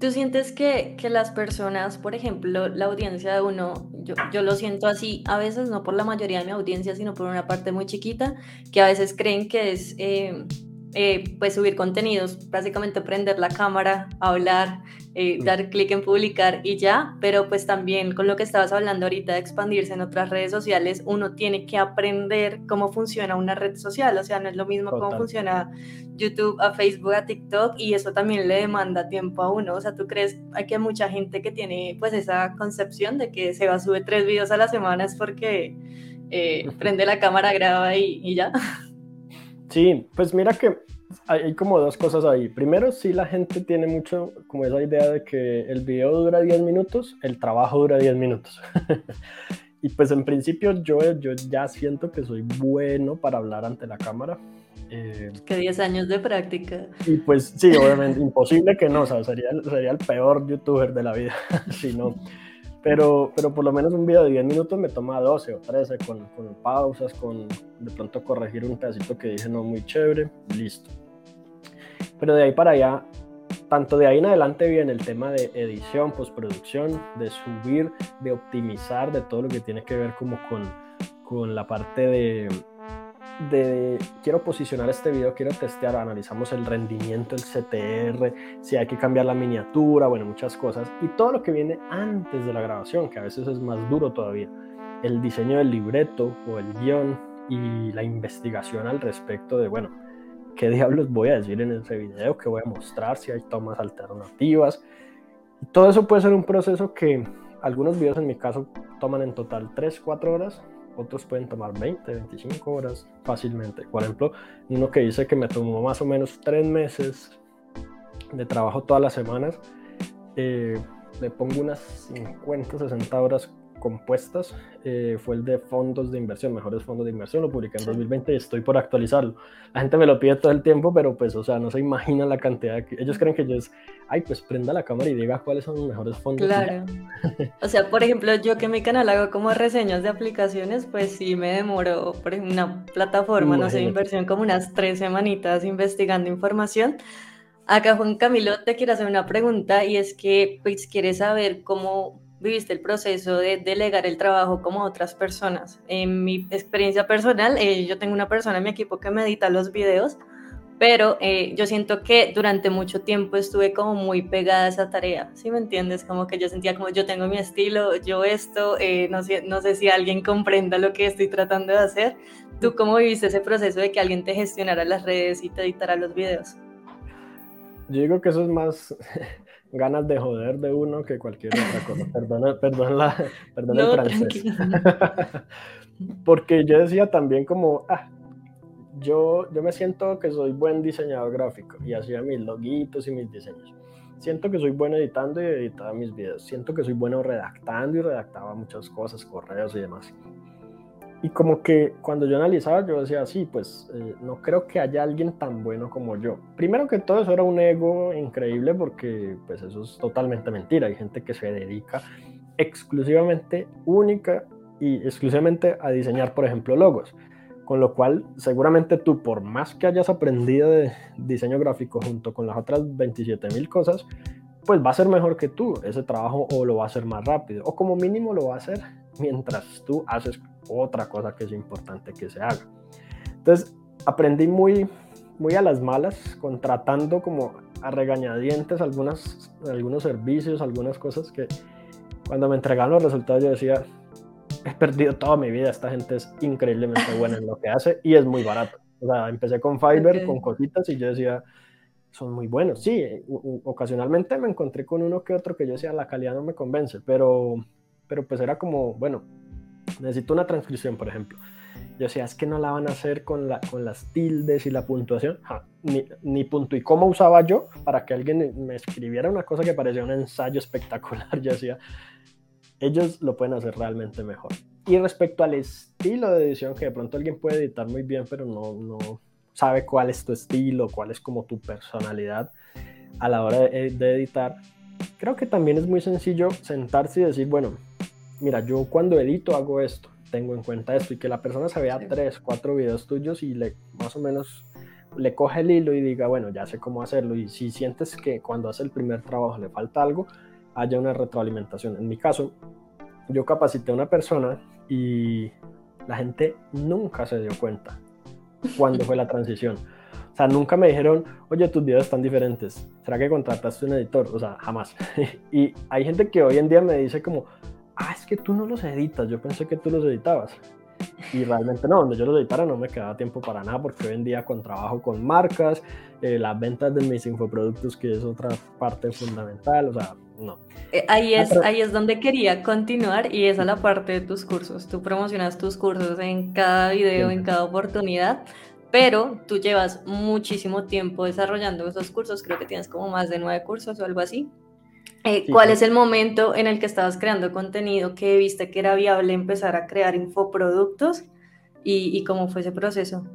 ¿Tú sientes que, que, las personas, por ejemplo, la audiencia de uno, yo, yo, lo siento así, a veces no por la mayoría de mi audiencia, sino por una parte muy chiquita, que a veces creen que es eh, eh, pues subir contenidos, básicamente prender la cámara, hablar, eh, dar clic en publicar y ya, pero pues también con lo que estabas hablando ahorita de expandirse en otras redes sociales, uno tiene que aprender cómo funciona una red social, o sea, no es lo mismo cómo funciona YouTube a Facebook a TikTok y eso también le demanda tiempo a uno, o sea, tú crees que hay mucha gente que tiene pues esa concepción de que se va a subir tres videos a la semana es porque eh, prende la cámara, graba y, y ya. Sí, pues mira que hay como dos cosas ahí. Primero, sí la gente tiene mucho como esa idea de que el video dura 10 minutos, el trabajo dura 10 minutos. y pues en principio yo, yo ya siento que soy bueno para hablar ante la cámara. Eh, que 10 años de práctica. Y pues sí, obviamente, imposible que no, o sea, sería, sería el peor youtuber de la vida si no. Pero, pero por lo menos un video de 10 minutos me toma 12 o 13 con, pausas, con de pronto corregir un pedacito que dije no muy chévere, listo. Pero de ahí para allá, tanto de ahí en adelante viene el tema de edición, postproducción, de subir, de optimizar, de todo lo que tiene que ver como con, con la parte de, de quiero posicionar este video, quiero testear, analizamos el rendimiento, el CTR, si hay que cambiar la miniatura, bueno, muchas cosas. Y todo lo que viene antes de la grabación, que a veces es más duro todavía. El diseño del libreto o el guion y la investigación al respecto de, bueno, ¿qué diablos voy a decir en ese video? ¿Qué voy a mostrar? Si hay tomas alternativas. Todo eso puede ser un proceso que algunos videos en mi caso toman en total 3, 4 horas otros pueden tomar 20, 25 horas fácilmente. Por ejemplo, uno que dice que me tomó más o menos 3 meses de trabajo todas las semanas, eh, le pongo unas 50, 60 horas compuestas eh, fue el de fondos de inversión, mejores fondos de inversión, lo publiqué en 2020 y estoy por actualizarlo. La gente me lo pide todo el tiempo, pero pues, o sea, no se imaginan la cantidad que ellos creen que yo es, ay, pues prenda la cámara y diga cuáles son los mejores fondos. Claro. o sea, por ejemplo, yo que en mi canal hago como reseñas de aplicaciones, pues sí me demoro por una plataforma, no sé, de inversión como unas tres semanitas investigando información. Acá Juan Camilo te quiero hacer una pregunta y es que pues quieres saber cómo viviste el proceso de delegar el trabajo como otras personas. En mi experiencia personal, eh, yo tengo una persona en mi equipo que me edita los videos, pero eh, yo siento que durante mucho tiempo estuve como muy pegada a esa tarea, ¿sí me entiendes? Como que yo sentía como yo tengo mi estilo, yo esto, eh, no, sé, no sé si alguien comprenda lo que estoy tratando de hacer. ¿Tú cómo viviste ese proceso de que alguien te gestionara las redes y te editara los videos? Yo digo que eso es más ganas de joder de uno que cualquier otra cosa. Perdona, perdón, la, perdón el francés. Porque yo decía también como, ah, yo, yo me siento que soy buen diseñador gráfico y hacía mis loguitos y mis diseños. Siento que soy bueno editando y editaba mis videos. Siento que soy bueno redactando y redactaba muchas cosas, correos y demás. Y como que cuando yo analizaba, yo decía, sí, pues eh, no creo que haya alguien tan bueno como yo. Primero que todo, eso era un ego increíble porque pues eso es totalmente mentira. Hay gente que se dedica exclusivamente, única y exclusivamente a diseñar, por ejemplo, logos. Con lo cual, seguramente tú, por más que hayas aprendido de diseño gráfico junto con las otras 27.000 cosas, pues va a ser mejor que tú ese trabajo o lo va a hacer más rápido. O como mínimo lo va a hacer mientras tú haces otra cosa que es importante que se haga. Entonces, aprendí muy, muy a las malas, contratando como a regañadientes algunas, algunos servicios, algunas cosas que cuando me entregaron los resultados yo decía, he perdido toda mi vida. Esta gente es increíblemente buena en lo que hace y es muy barato. O sea, empecé con Fiverr, con cositas y yo decía, son muy buenos. Sí, ocasionalmente me encontré con uno que otro que yo decía, la calidad no me convence, pero, pero pues era como, bueno, necesito una transcripción, por ejemplo. Yo decía, es que no la van a hacer con, la, con las tildes y la puntuación, ni, ni, punto y cómo usaba yo para que alguien me escribiera una cosa que parecía un ensayo espectacular. Yo decía, ellos lo pueden hacer realmente mejor. Y respecto al estilo de edición, que de pronto alguien puede editar muy bien, pero no, no sabe cuál es tu estilo, cuál es como tu personalidad a la hora de, editar, creo que también es muy sencillo sentarse y decir, bueno, mira, yo cuando edito hago esto, tengo en cuenta esto, y que la persona se vea tres, cuatro videos tuyos y le más o menos le coge el hilo y diga, bueno, ya sé cómo hacerlo. Y si sientes que cuando hace el primer trabajo le falta algo, haya una retroalimentación. En mi caso, yo capacité a una persona y la gente nunca se dio cuenta cuando fue la transición. O sea, nunca me dijeron, oye, tus videos están diferentes. ¿Será que contrataste un editor? O sea, jamás. y hay gente que hoy en día me dice como, ah, es que tú no los editas. Yo pensé que tú los editabas. Y realmente no, donde yo los editara no me quedaba tiempo para nada porque hoy en día con trabajo con marcas, eh, las ventas de mis infoproductos, que es otra parte fundamental, o sea, no. Eh, ahí es, ahí es donde quería continuar y esa es la parte de tus cursos. Tú promocionas tus cursos en cada video, en cada oportunidad, pero tú llevas muchísimo tiempo desarrollando esos cursos, creo que tienes como más de nueve cursos o algo así. Eh, ¿Cuál es el momento en el que estabas creando contenido que viste que era viable empezar a crear infoproductos y, y cómo fue ese proceso?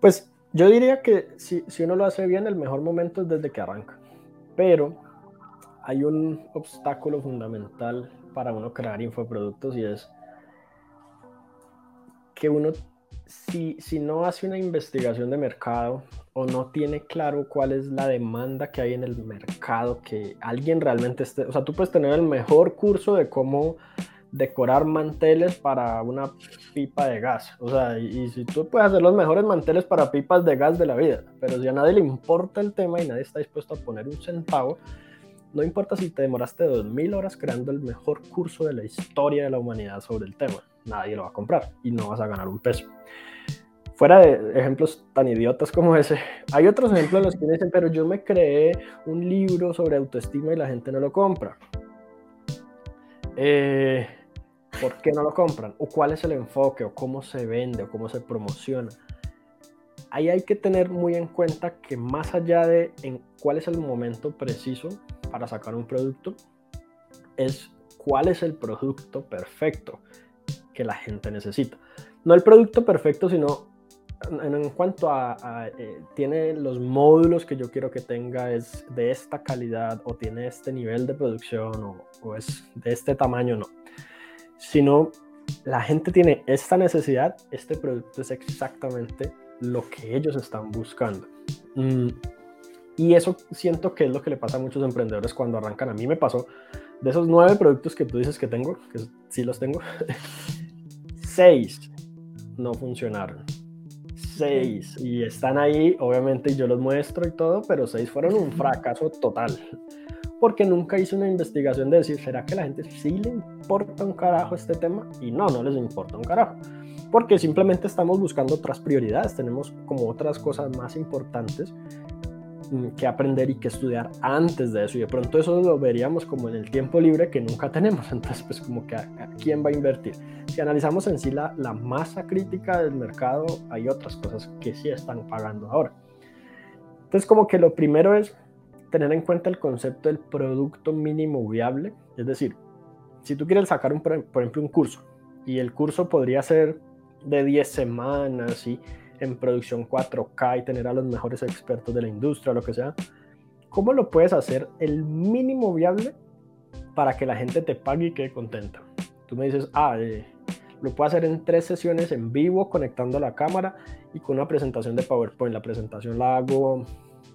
Pues yo diría que si, si uno lo hace bien, el mejor momento es desde que arranca. Pero hay un obstáculo fundamental para uno crear infoproductos y es que uno, si, no hace una investigación de mercado o no tiene claro cuál es la demanda que hay en el mercado, que alguien realmente esté, o sea, tú puedes tener el mejor curso de cómo decorar manteles para una pipa de gas. O sea, y, si tú puedes hacer los mejores manteles para pipas de gas de la vida, pero si a nadie le importa el tema y nadie está dispuesto a poner un centavo, no importa si te demoraste 2000 horas creando el mejor curso de la historia de la humanidad sobre el tema, nadie lo va a comprar y no vas a ganar un peso. Fuera de ejemplos tan idiotas como ese, hay otros ejemplos en los que dicen, pero yo me creé un libro sobre autoestima y la gente no lo compra. Eh, ¿Por qué no lo compran? ¿O cuál es el enfoque? ¿O cómo se vende? ¿O cómo se promociona? Ahí hay que tener muy en cuenta que más allá de en cuál es el momento preciso para sacar un producto es cuál es el producto perfecto que la gente necesita. No el producto perfecto, sino en, cuanto a, eh, tiene los módulos que yo quiero que tenga, es de esta calidad o tiene este nivel de producción o, es de este tamaño, no. Sino la gente tiene esta necesidad, este producto es exactamente lo que ellos están buscando. Mm, y eso siento que es lo que le pasa a muchos emprendedores cuando arrancan. A mí me pasó, de esos nueve productos que tú dices que tengo, que sí los tengo, seis no funcionaron. seis. Y están ahí, obviamente, yo los muestro y todo, pero seis fueron un fracaso total. Porque nunca hice una investigación de decir, ¿será que a la gente sí le importa un carajo este tema? Y no, no les importa un carajo. Porque simplemente estamos buscando otras prioridades, tenemos como otras cosas más importantes que aprender y que estudiar antes de eso. Y de pronto eso lo veríamos como en el tiempo libre que nunca tenemos. Entonces pues como que quién va a invertir. Si analizamos en sí la, la, masa crítica del mercado hay otras cosas que sí están pagando ahora. Entonces como que lo primero es tener en cuenta el concepto del producto mínimo viable. Es decir si tú quieres sacar un, por ejemplo un curso y el curso podría ser de 10 semanas y en producción 4K y tener a los mejores expertos de la industria lo que sea, ¿cómo lo puedes hacer el mínimo viable para que la gente te pague y quede contenta? Tú me dices, ah, eh, lo puedo hacer en tres sesiones en vivo conectando la cámara y con una presentación de PowerPoint. La presentación la hago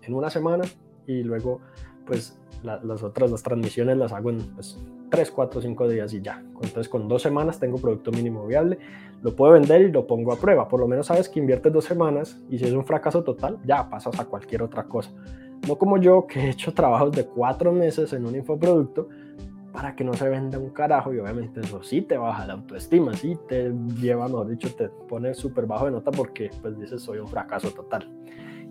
en una semana y luego pues las otras, las transmisiones las hago en pues, 3, 4, 5 días y ya. Entonces con dos semanas tengo producto mínimo viable, lo puedo vender y lo pongo a prueba. Por lo menos sabes que inviertes dos semanas y si es un fracaso total, ya pasas a cualquier otra cosa. No como yo que he hecho trabajos de cuatro meses en un infoproducto para que no se venda un carajo y obviamente eso sí te baja la autoestima, sí te lleva, mejor dicho, te pone súper bajo de nota porque pues dices soy un fracaso total.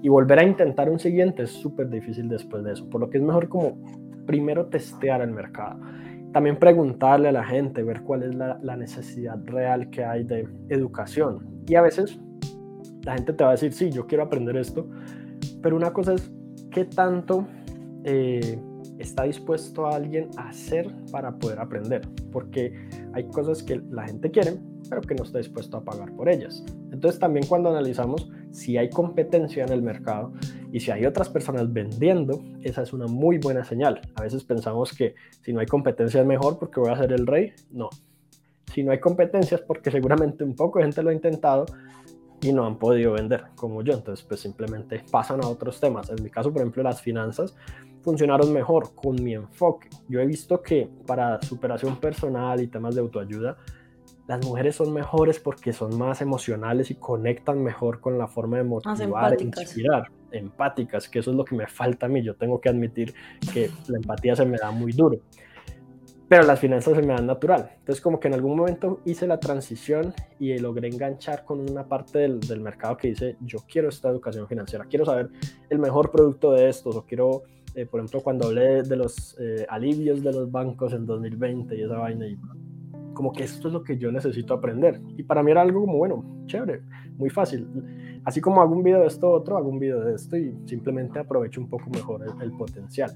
Y volver a intentar un siguiente es súper difícil después de eso, por lo que es mejor como primero testear el mercado. También preguntarle a la gente, ver cuál es la, necesidad real que hay de educación. Y a veces la gente te va a decir, sí, yo quiero aprender esto, pero una cosa es qué tanto eh, está dispuesto alguien a hacer para poder aprender, porque hay cosas que la gente quiere, pero que no está dispuesto a pagar por ellas. Entonces también cuando analizamos si hay competencia en el mercado y si hay otras personas vendiendo, esa es una muy buena señal. A veces pensamos que si no hay competencia es mejor porque voy a ser el rey. No. Si no hay competencia es porque seguramente un poco de gente lo ha intentado y no han podido vender como yo. Entonces, pues simplemente pasan a otros temas. En mi caso, por ejemplo, las finanzas funcionaron mejor con mi enfoque. Yo he visto que para superación personal y temas de autoayuda, las mujeres son mejores porque son más emocionales y conectan mejor con la forma de motivar e inspirar, empáticas, que eso es lo que me falta a mí. Yo tengo que admitir que la empatía se me da muy duro, pero las finanzas se me dan natural. Entonces como que en algún momento hice la transición y logré enganchar con una parte del, mercado que dice, yo quiero esta educación financiera, quiero saber el mejor producto de estos o quiero... Eh, por ejemplo, cuando hablé de los eh, alivios de los bancos en 2020 y esa vaina, y como que esto es lo que yo necesito aprender. Y para mí era algo como, bueno, chévere, muy fácil. Así como hago un video de esto, otro, hago un video de esto y simplemente aprovecho un poco mejor el, potencial.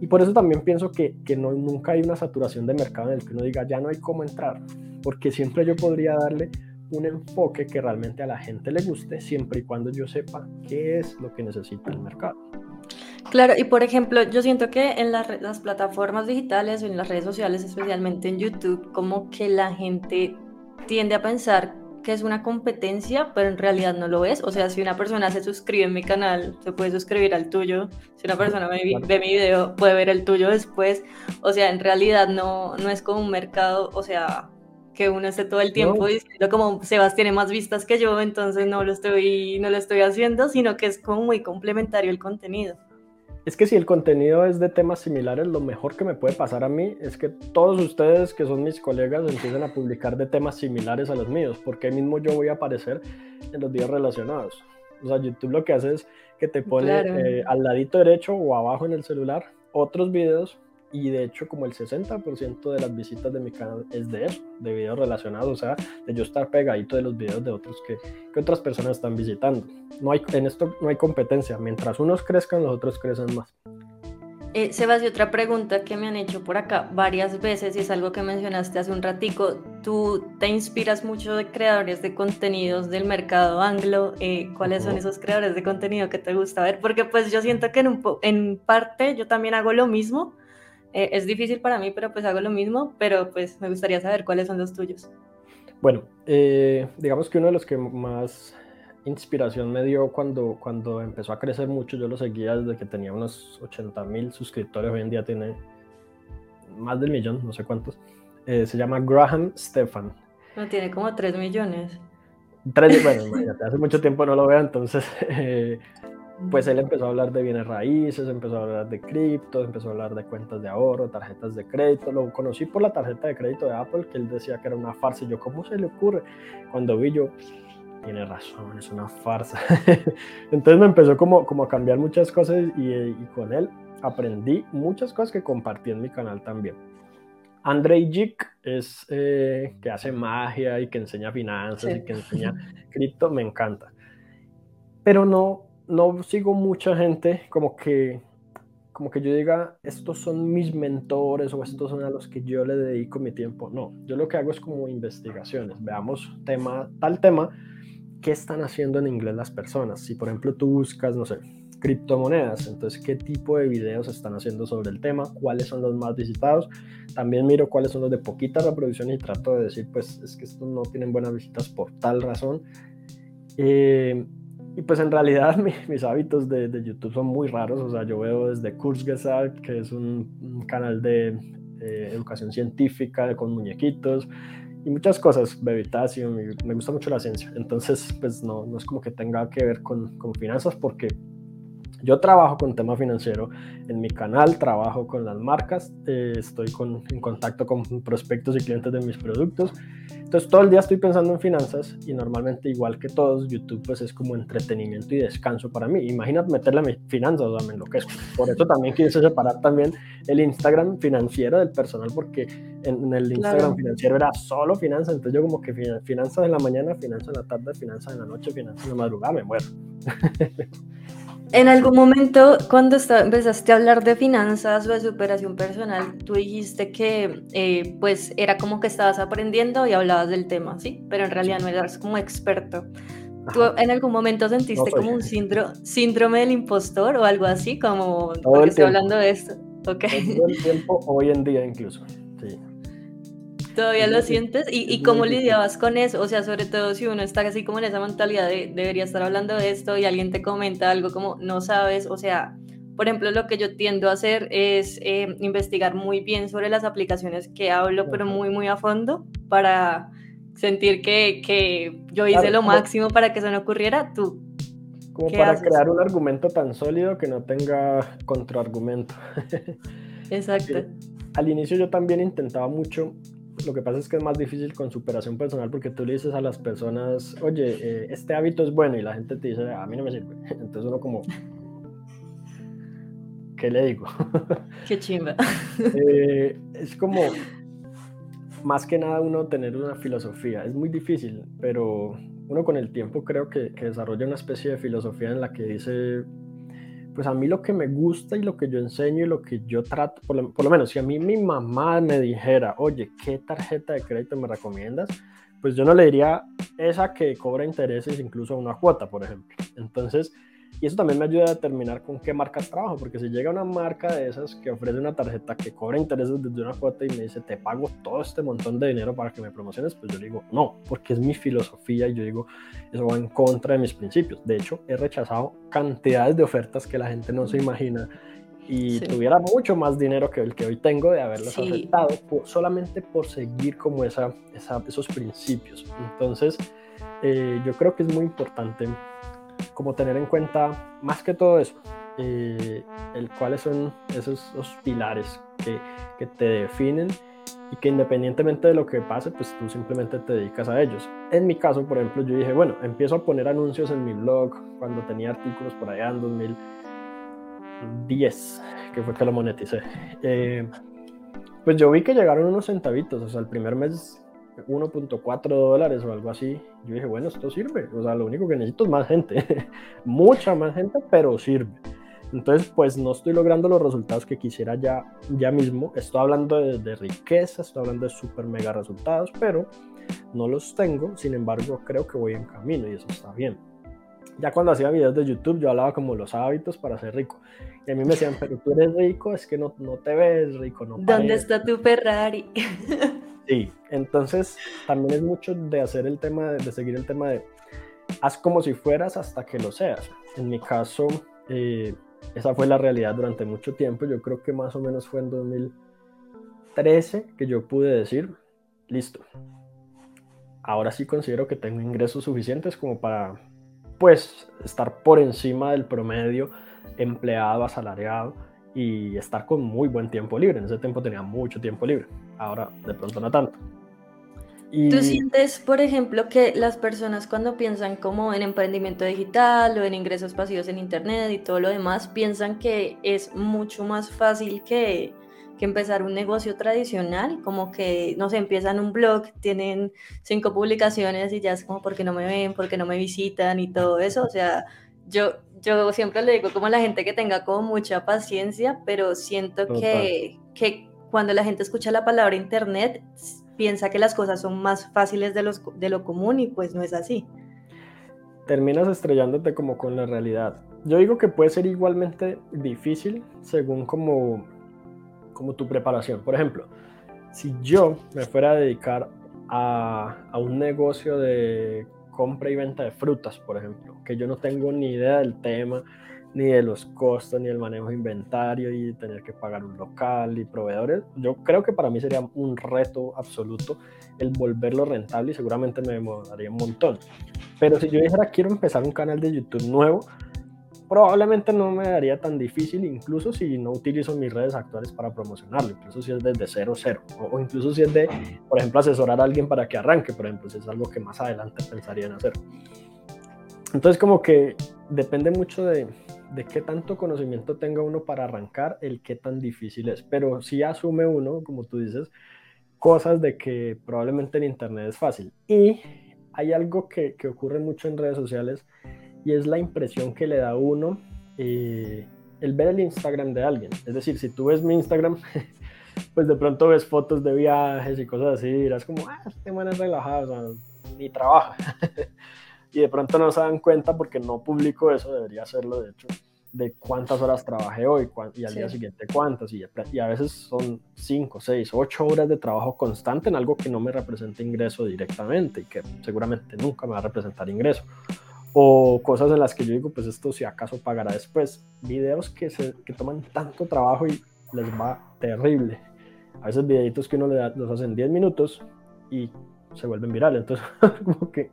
Y por eso también pienso que, que no, nunca hay una saturación de mercado en el que uno diga, ya no hay cómo entrar, porque siempre yo podría darle un enfoque que realmente a la gente le guste, siempre y cuando yo sepa qué es lo que necesita el mercado. Claro, y por ejemplo, yo siento que en las, plataformas digitales o en las redes sociales, especialmente en YouTube, como que la gente tiende a pensar que es una competencia, pero en realidad no lo es. O sea, si una persona se suscribe en mi canal, se puede suscribir al tuyo. Si una persona ve mi video, puede ver el tuyo después. O sea, en realidad no, no es como un mercado, o sea, que uno esté todo el tiempo diciendo como Sebas tiene más vistas que yo, entonces no lo estoy, no lo estoy haciendo, sino que es como muy complementario el contenido. Es que si el contenido es de temas similares, lo mejor que me puede pasar a mí es que todos ustedes que son mis colegas empiecen a publicar de temas similares a los míos, porque ahí mismo yo voy a aparecer en los días relacionados. O sea, YouTube lo que hace es que te pone eh, al ladito derecho o abajo en el celular otros videos y de hecho como el 60% de las visitas de mi canal es de eso, de videos relacionados, o sea, de yo estar pegadito de los videos de otros que, que otras personas están visitando. No hay, en esto no hay competencia, mientras unos crezcan, los otros crecen más. Eh, Sebas, y otra pregunta que me han hecho por acá varias veces y es algo que mencionaste hace un ratico. Tú te inspiras mucho de creadores de contenidos del mercado anglo. Eh, ¿Cuáles son esos creadores de contenido que te gusta ver? Porque pues yo siento que en, un en parte yo también hago lo mismo, eh, es difícil para mí, pero pues hago lo mismo, pero pues me gustaría saber cuáles son los tuyos. Bueno, eh, digamos que uno de los que más inspiración me dio cuando, cuando empezó a crecer mucho, yo lo seguía desde que tenía unos 80 mil suscriptores, hoy en día tiene más del millón, no sé cuántos. Eh, se llama Graham Stefan. No, tiene como 3 millones. Tres, bueno, hace mucho tiempo no lo veo, entonces, eh, pues él empezó a hablar de bienes raíces, empezó a hablar de criptos, empezó a hablar de cuentas de ahorro, tarjetas de crédito. Lo conocí por la tarjeta de crédito de Apple, que él decía que era una farsa. Y yo, ¿cómo se le ocurre? Cuando vi yo, tiene razón, es una farsa. entonces me empezó como, como a cambiar muchas cosas y, y con él aprendí muchas cosas que compartí en mi canal también. Andrei Jik es eh, que hace magia y que enseña finanzas y que enseña cripto, me encanta. Pero no, no sigo mucha gente como que, como que yo diga, estos son mis mentores o estos son a los que yo le dedico mi tiempo. No, yo lo que hago es como investigaciones. Veamos tema, tal tema, qué están haciendo en inglés las personas. Si por ejemplo tú buscas, no sé, criptomonedas. Entonces, ¿qué tipo de videos están haciendo sobre el tema? ¿Cuáles son los más visitados? También miro cuáles son los de poquita reproducción y trato de decir, pues es que estos no tienen buenas visitas por tal razón. Eh, y pues en realidad mis hábitos de, YouTube son muy raros. O sea, yo veo desde Kurzgesagt, que es un, canal de educación científica con muñequitos y muchas cosas, Bebitacio, me gusta mucho la ciencia. Entonces, pues no, no es como que tenga que ver con, con finanzas porque yo trabajo con tema financiero en mi canal, trabajo con las marcas, eh, estoy con, en contacto con prospectos y clientes de mis productos. Entonces todo el día estoy pensando en finanzas y normalmente igual que todos, YouTube pues es como entretenimiento y descanso para mí. Imagínate meterle a mis finanzas, o sea, me enloquezco. Por eso también quise separar también el Instagram financiero del personal porque en, el Instagram financiero era solo finanzas, entonces yo como que finanzas en la mañana, finanzas en la tarde, finanzas en la noche, finanzas en la madrugada, me muero. En algún momento, cuando empezaste a hablar de finanzas o de superación personal, tú dijiste que eh, pues era como que estabas aprendiendo y hablabas del tema, ¿sí? Pero en realidad no eras como experto. ¿Tú en algún momento sentiste como un síndrome, síndrome del impostor o algo así? Como, porque estoy hablando de esto. Okay. Todo el tiempo, hoy en día incluso. ¿Todavía lo sientes? ¿Y, y cómo lidiabas con eso? O sea, sobre todo si uno está así como en esa mentalidad de debería estar hablando de esto y alguien te comenta algo como no sabes, o sea, por ejemplo, lo que yo tiendo a hacer es eh, investigar muy bien sobre las aplicaciones que hablo, pero muy, muy a fondo para sentir que, que yo hice lo máximo para que eso no ocurriera. ¿Tú como para crear un argumento tan sólido que no tenga contraargumento. Exacto. Al inicio yo también intentaba mucho lo que pasa es que es más difícil con superación personal porque tú le dices a las personas, oye, eh, este hábito es bueno y la gente te dice, a mí no me sirve. Entonces uno como, ¿qué le digo? Qué chimba. Eh, es como, más que nada uno tener una filosofía. Es muy difícil, pero uno con el tiempo creo que, que desarrolla una especie de filosofía en la que dice, pues a mí lo que me gusta y lo que yo enseño y lo que yo trato, por lo, menos si a mí mi mamá me dijera, oye, ¿qué tarjeta de crédito me recomiendas? Pues yo no le diría esa que cobra intereses incluso una cuota, por ejemplo. Entonces, y eso también me ayuda a determinar con qué marcas trabajo, porque si llega una marca de esas que ofrece una tarjeta que cobra intereses desde una cuota y me dice, te pago todo este montón de dinero para que me promociones, pues yo digo, no, porque es mi filosofía y yo digo, eso va en contra de mis principios. De hecho, he rechazado cantidades de ofertas que la gente no se imagina y tuviera mucho más dinero que el que hoy tengo de haberlas aceptado solamente por seguir como esa, esos principios. Entonces, eh, yo creo que es muy importante como tener en cuenta más que todo eso, eh, el cuáles son esos, pilares que, que, te definen y que independientemente de lo que pase, pues tú simplemente te dedicas a ellos. En mi caso, por ejemplo, yo dije, bueno, empiezo a poner anuncios en mi blog cuando tenía artículos por allá en 2010, que fue que lo moneticé. Eh, pues yo vi que llegaron unos centavitos, o sea, el primer mes 1.4 dólares o algo así. Yo dije, bueno, esto sirve. O sea, lo único que necesito es más gente. Mucha más gente, pero sirve. Entonces, pues no estoy logrando los resultados que quisiera ya, ya mismo. Estoy hablando de, riqueza, estoy hablando de super mega resultados, pero no los tengo. Sin embargo, creo que voy en camino y eso está bien. Ya cuando hacía videos de YouTube, yo hablaba como los hábitos para ser rico. Y a mí me decían, pero tú eres rico, es que no, no te ves rico, no ¿Dónde está tu Ferrari? Sí, entonces también es mucho de hacer el tema, de, seguir el tema de haz como si fueras hasta que lo seas. En mi caso, eh, esa fue la realidad durante mucho tiempo. Yo creo que más o menos fue en 2013 que yo pude decir, listo, ahora sí considero que tengo ingresos suficientes como para, pues, estar por encima del promedio empleado, asalariado y estar con muy buen tiempo libre. En ese tiempo tenía mucho tiempo libre, ahora de pronto no tanto. ¿Tú sientes, por ejemplo, que las personas cuando piensan como en emprendimiento digital o en ingresos pasivos en Internet y todo lo demás, piensan que es mucho más fácil que, que empezar un negocio tradicional? Como que, no sé, empiezan un blog, tienen cinco publicaciones y ya es como, porque no me ven? porque no me visitan? Y todo eso. O sea, yo, yo siempre le digo como a la gente que tenga como mucha paciencia, pero siento que, que cuando la gente escucha la palabra Internet piensa que las cosas son más fáciles de, los, de lo común y pues no es así. Terminas estrellándote como con la realidad. Yo digo que puede ser igualmente difícil según como, como tu preparación. Por ejemplo, si yo me fuera a dedicar a, a un negocio de compra y venta de frutas, por ejemplo, que yo no tengo ni idea del tema, ni de los costos, ni del manejo de inventario y tener que pagar un local y proveedores. Yo creo que para mí sería un reto absoluto el volverlo rentable y seguramente me demoraría un montón. Pero si yo dijera quiero empezar un canal de YouTube nuevo, probablemente no me daría tan difícil, incluso si no utilizo mis redes actuales para promocionarlo, incluso si es desde cero, cero, o, incluso si es de, por ejemplo, asesorar a alguien para que arranque, por ejemplo, si es algo que más adelante pensaría en hacer. Entonces, como que depende mucho de, de qué tanto conocimiento tenga uno para arrancar, el qué tan difícil es. Pero si asume uno, como tú dices, cosas de que probablemente en Internet es fácil. Y hay algo que, que ocurre mucho en redes sociales y es la impresión que le da uno eh, el ver el Instagram de alguien. Es decir, si tú ves mi Instagram, pues de pronto ves fotos de viajes y cosas así, y dirás como, ah, este man es relajado, o sea, ni trabaja. y de pronto no se dan cuenta porque no publico eso, debería hacerlo de hecho, de cuántas horas trabajé hoy y al día siguiente cuántas, y, y, a veces son 5, 6, 8 horas de trabajo constante en algo que no me representa ingreso directamente y que seguramente nunca me va a representar ingreso. O cosas en las que yo digo, pues esto si acaso pagará después. Videos que, se, que toman tanto trabajo y les va terrible. A veces videitos que uno le da, los hacen 10 minutos y se vuelven virales. Entonces, como que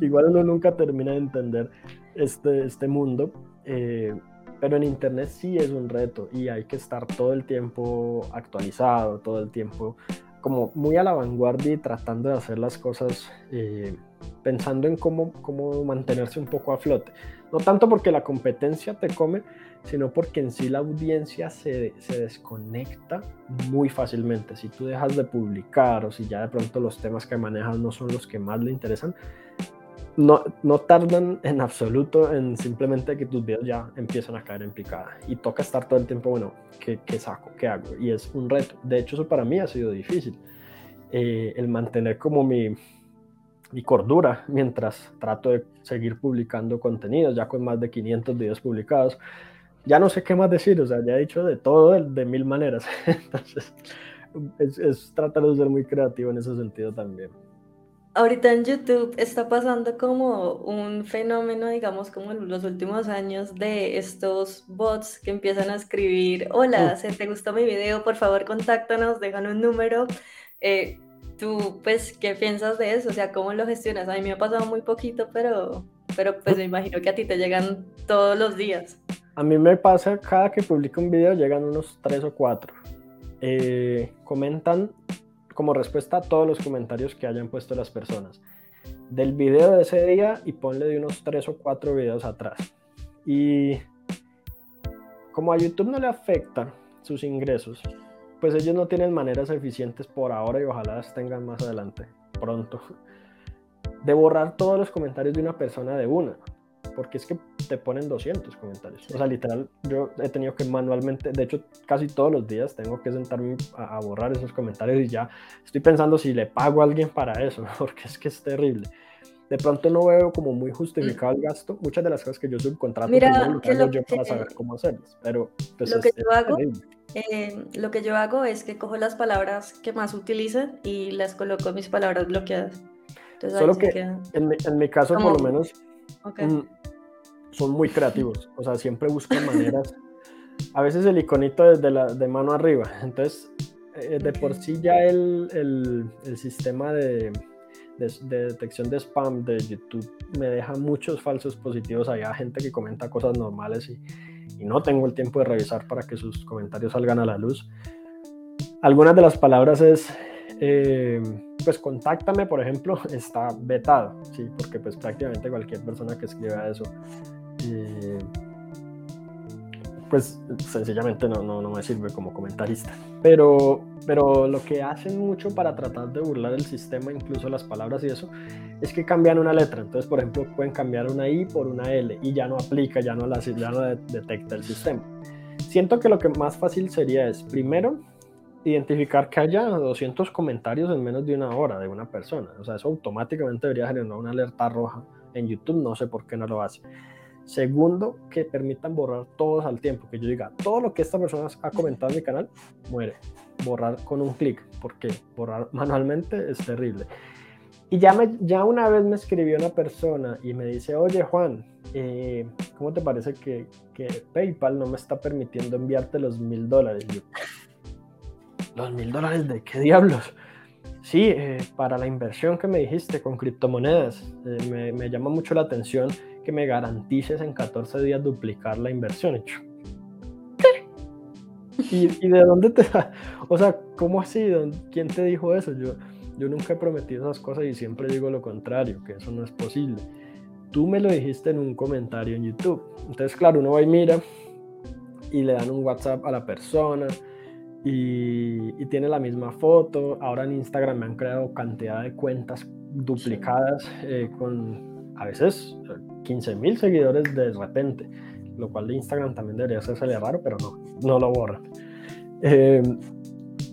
igual uno nunca termina de entender este, este mundo. Eh, pero en Internet sí es un reto y hay que estar todo el tiempo actualizado, todo el tiempo como muy a la vanguardia y tratando de hacer las cosas eh, pensando en cómo, cómo mantenerse un poco a flote. No tanto porque la competencia te come, sino porque en sí la audiencia se, se, desconecta muy fácilmente. Si tú dejas de publicar o si ya de pronto los temas que manejas no son los que más le interesan, no, no tardan en absoluto en simplemente que tus videos ya empiezan a caer en picada. Y toca estar todo el tiempo, bueno, ¿qué, qué saco? ¿Qué hago? Y es un reto. De hecho, eso para mí ha sido difícil. Eh, el mantener como mi, mi cordura mientras trato de seguir publicando contenidos, ya con más de 500 videos publicados ya no sé qué más decir, o sea, ya he dicho de todo de, mil maneras. Entonces, es, tratar de ser muy creativo en ese sentido también. Ahorita en YouTube está pasando como un fenómeno, digamos, como en los últimos años de estos bots que empiezan a escribir, hola, si te gustó mi video, por favor contáctanos, dejan un número. Eh, tú, pues, ¿qué piensas de eso? O sea, ¿cómo lo gestionas? A mí me ha pasado muy poquito, pero, pero pues me imagino que a ti te llegan todos los días. A mí me pasa cada que publico un video llegan unos tres o cuatro. Eh, comentan como respuesta a todos los comentarios que hayan puesto las personas. Del video de ese día y ponle de unos tres o cuatro videos atrás. Y como a YouTube no le afecta sus ingresos, pues ellos no tienen maneras eficientes por ahora y ojalá las tengan más adelante, pronto, de borrar todos los comentarios de una persona de una porque es que te ponen 200 comentarios. O sea, literal, yo he tenido que manualmente, de hecho, casi todos los días tengo que sentarme a, borrar esos comentarios y ya estoy pensando si le pago a alguien para eso, porque es que es terrible. De pronto no veo como muy justificado el gasto. Muchas de las cosas que yo subcontrato, Mira, que lo yo para saber cómo hacerlas. Pero pues, lo, que yo hago, eh, lo que yo hago es que cojo las palabras que más utilizan y las coloco en mis palabras bloqueadas. Entonces, Solo que en, mi, en, mi, caso, por lo menos, mm, son muy creativos, o sea, siempre buscan maneras. A veces el iconito desde la, de mano arriba, entonces eh, de por sí ya el, el, el sistema de, de, detección de spam de YouTube me deja muchos falsos positivos allá, gente que comenta cosas normales y, y no tengo el tiempo de revisar para que sus comentarios salgan a la luz. Algunas de las palabras es, eh, pues contáctame, por ejemplo, está vetado, ¿sí? porque pues prácticamente cualquier persona que escriba eso eh, pues sencillamente no, no, no, me sirve como comentarista. Pero, pero lo que hacen mucho para tratar de burlar el sistema, incluso las palabras y eso, es que cambian una letra. Entonces, por ejemplo, pueden cambiar una I por una L y ya no aplica, ya no, la, ya no detecta el sistema. Siento que lo que más fácil sería es, primero, identificar que haya 200 comentarios en menos de una hora de una persona. O sea, eso automáticamente debería generar una alerta roja en YouTube, no sé por qué no lo hace. Segundo, que permitan borrar todos al tiempo, que yo diga, todo lo que esta persona ha comentado en mi canal, muere. Borrar con un clic, porque borrar manualmente es terrible. Y ya, me, ya una vez me escribió una persona y me dice, oye Juan, eh, ¿cómo te parece que, que, PayPal no me está permitiendo enviarte los mil dólares? ¿Los mil dólares de qué diablos? Sí, eh, para la inversión que me dijiste con criptomonedas, eh, me, me llama mucho la atención que me garantices en 14 días duplicar la inversión. ¿Qué? ¿Y, de dónde te? O sea, ¿cómo así? ¿Quién te dijo eso? Yo, yo nunca he prometido esas cosas y siempre digo lo contrario, que eso no es posible. Tú me lo dijiste en un comentario en YouTube. Entonces, claro, uno va y mira y le dan un WhatsApp a la persona y, y, tiene la misma foto. Ahora en Instagram me han creado cantidad de cuentas duplicadas eh, con a veces 15 mil seguidores de repente, lo cual de Instagram también debería ser raro, pero no, no lo borran. Eh,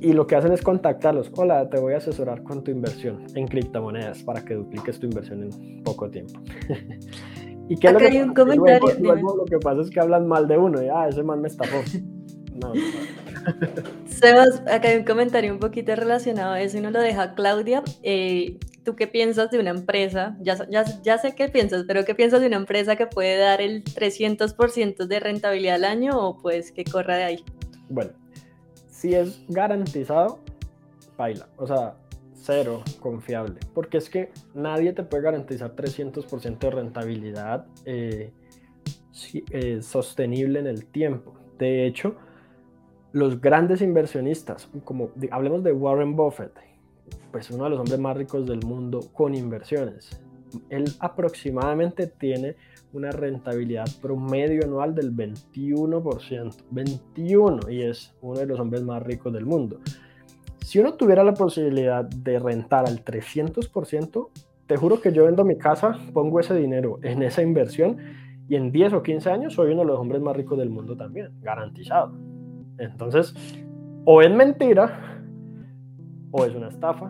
y lo que hacen es contactarlos. Hola, te voy a asesorar con tu inversión en criptomonedas para que dupliques tu inversión en poco tiempo. ¿Y qué hay un comentario. Luego, lo que pasa es que hablan mal de uno y, ah, ese man me estafó. No, no. Sebas, acá hay un comentario un poquito relacionado a eso y nos lo deja Claudia. Eh, ¿Tú qué piensas de una empresa? Ya, ya, ya, sé qué piensas, pero ¿qué piensas de una empresa que puede dar el 300% de rentabilidad al año o pues que corra de ahí? Bueno, si es garantizado, baila. O sea, cero confiable. Porque es que nadie te puede garantizar 300% de rentabilidad eh, eh, sostenible en el tiempo. De hecho, los grandes inversionistas, como hablemos de Warren Buffett, pues uno de los hombres más ricos del mundo con inversiones. Él aproximadamente tiene una rentabilidad promedio anual del 21%. 21 y es uno de los hombres más ricos del mundo. Si uno tuviera la posibilidad de rentar al 300%, te juro que yo vendo mi casa, pongo ese dinero en esa inversión y en 10 o 15 años soy uno de los hombres más ricos del mundo también, garantizado. Entonces, o es mentira o es una estafa,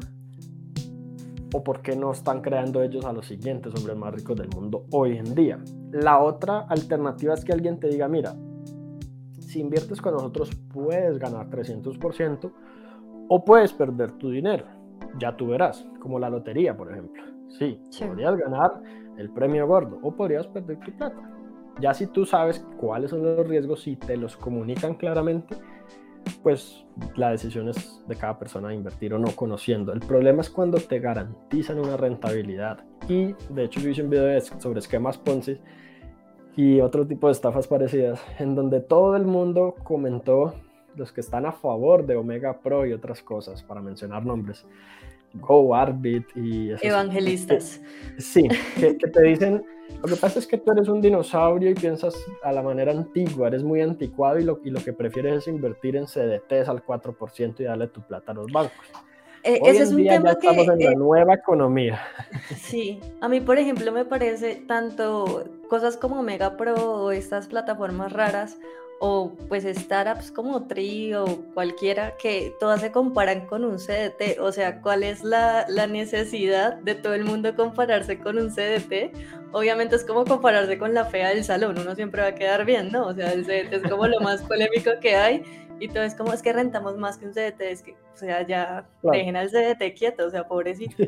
o por qué no están creando ellos a los siguientes hombres más ricos del mundo hoy en día. La otra alternativa es que alguien te diga, mira, si inviertes con nosotros puedes ganar 300% o puedes perder tu dinero. Ya tú verás, como la lotería, por ejemplo. Sí, podrías ganar el premio gordo o podrías perder tu plata. Ya si tú sabes cuáles son los riesgos y te los comunican claramente, pues la decisión es de cada persona invertir o no conociendo. El problema es cuando te garantizan una rentabilidad. Y de hecho yo hice un video sobre esquemas Ponzi y otro tipo de estafas parecidas, en donde todo el mundo comentó los que están a favor de Omega Pro y otras cosas, para mencionar nombres. Go, Arbit y... Evangelistas. sí, que te dicen lo que pasa es que tú eres un dinosaurio y piensas a la manera antigua, eres muy anticuado y lo, y lo que prefieres es invertir en CDTs al 4% y darle tu plata a los bancos. Eh, ese es un tema ya que estamos en la eh, nueva economía. Sí, a mí por ejemplo me parece tanto cosas como Mega Pro o estas plataformas raras o pues startups como Tri o cualquiera que todas se comparan con un CDT, o sea, ¿cuál es la, la, necesidad de todo el mundo compararse con un CDT? Obviamente es como compararse con la fea del salón, uno siempre va a quedar bien, ¿no? O sea, el CDT es como lo más polémico que hay y todo es como, es que rentamos más que un CDT, es que, o sea, ya dejen al CDT quieto, o sea, pobrecito.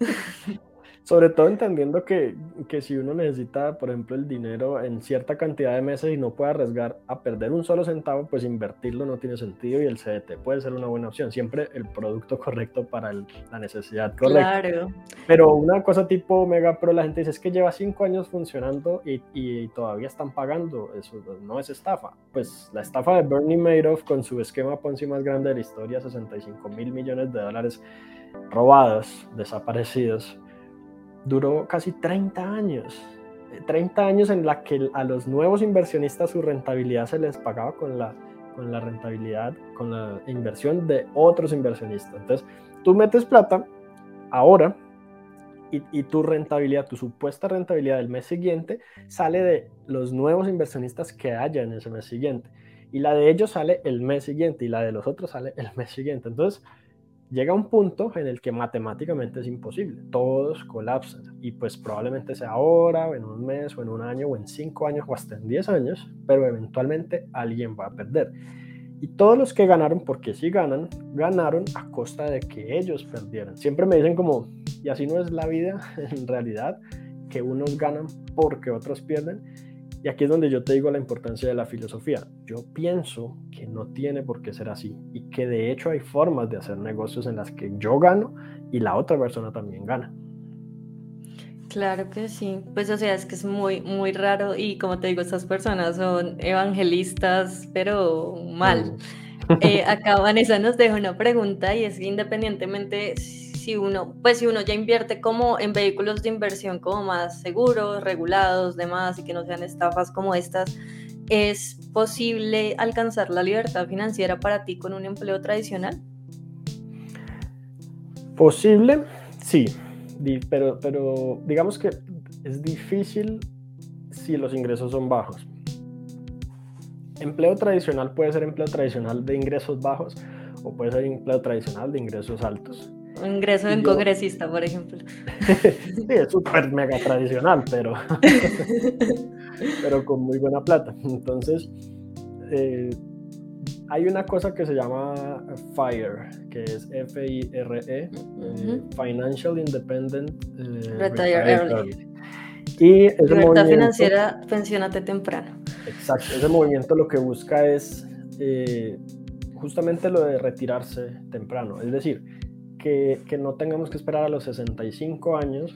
Sobre todo entendiendo que, que, si uno necesita, por ejemplo, el dinero en cierta cantidad de meses y no puede arriesgar a perder un solo centavo, pues invertirlo no tiene sentido y el CDT puede ser una buena opción. Siempre el producto correcto para la necesidad correcta. Claro. Pero una cosa tipo Mega Pro, la gente dice es que lleva cinco años funcionando y, y todavía están pagando. Eso no es estafa. Pues la estafa de Bernie Madoff con su esquema Ponzi más grande de la historia, 65 mil millones de dólares robados, desaparecidos duró casi 30 años. 30 años en la que a los nuevos inversionistas su rentabilidad se les pagaba con la, con la rentabilidad, con la inversión de otros inversionistas. Entonces, tú metes plata ahora y, y, tu rentabilidad, tu supuesta rentabilidad del mes siguiente sale de los nuevos inversionistas que haya en ese mes siguiente. Y la de ellos sale el mes siguiente y la de los otros sale el mes siguiente. Entonces, llega un punto en el que matemáticamente es imposible, todos colapsan y pues probablemente sea ahora o en un mes o en un año o en cinco años o hasta en diez años, pero eventualmente alguien va a perder. Y todos los que ganaron, porque si ganan, ganaron a costa de que ellos perdieran. Siempre me dicen como, y así no es la vida en realidad, que unos ganan porque otros pierden y aquí es donde yo te digo la importancia de la filosofía. Yo pienso que no tiene por qué ser así y que de hecho hay formas de hacer negocios en las que yo gano y la otra persona también gana. Claro que sí, pues o sea, es que es muy, muy raro y como te digo, estas personas son evangelistas, pero mal. Mm. Eh, acá Vanessa nos deja una pregunta y es que independientemente si uno, pues si uno ya invierte como en vehículos de inversión como más seguros, regulados, demás, y que no sean estafas como estas, ¿es posible alcanzar la libertad financiera para ti con un empleo tradicional? Posible, sí, pero, pero digamos que es difícil si los ingresos son bajos. Empleo tradicional puede ser empleo tradicional de ingresos bajos o puede ser empleo tradicional de ingresos altos. Un ingreso en congresista, por ejemplo. sí, es súper mega tradicional, pero, pero con muy buena plata. Entonces, eh, hay una cosa que se llama FIRE, que es F-I-R-E, eh, Financial Independent eh, Retire, Early. Y ese Libertad financiera, pensionate temprano. Exacto, ese movimiento lo que busca es justamente lo de retirarse temprano. Es decir, que, no tengamos que esperar a los 65 años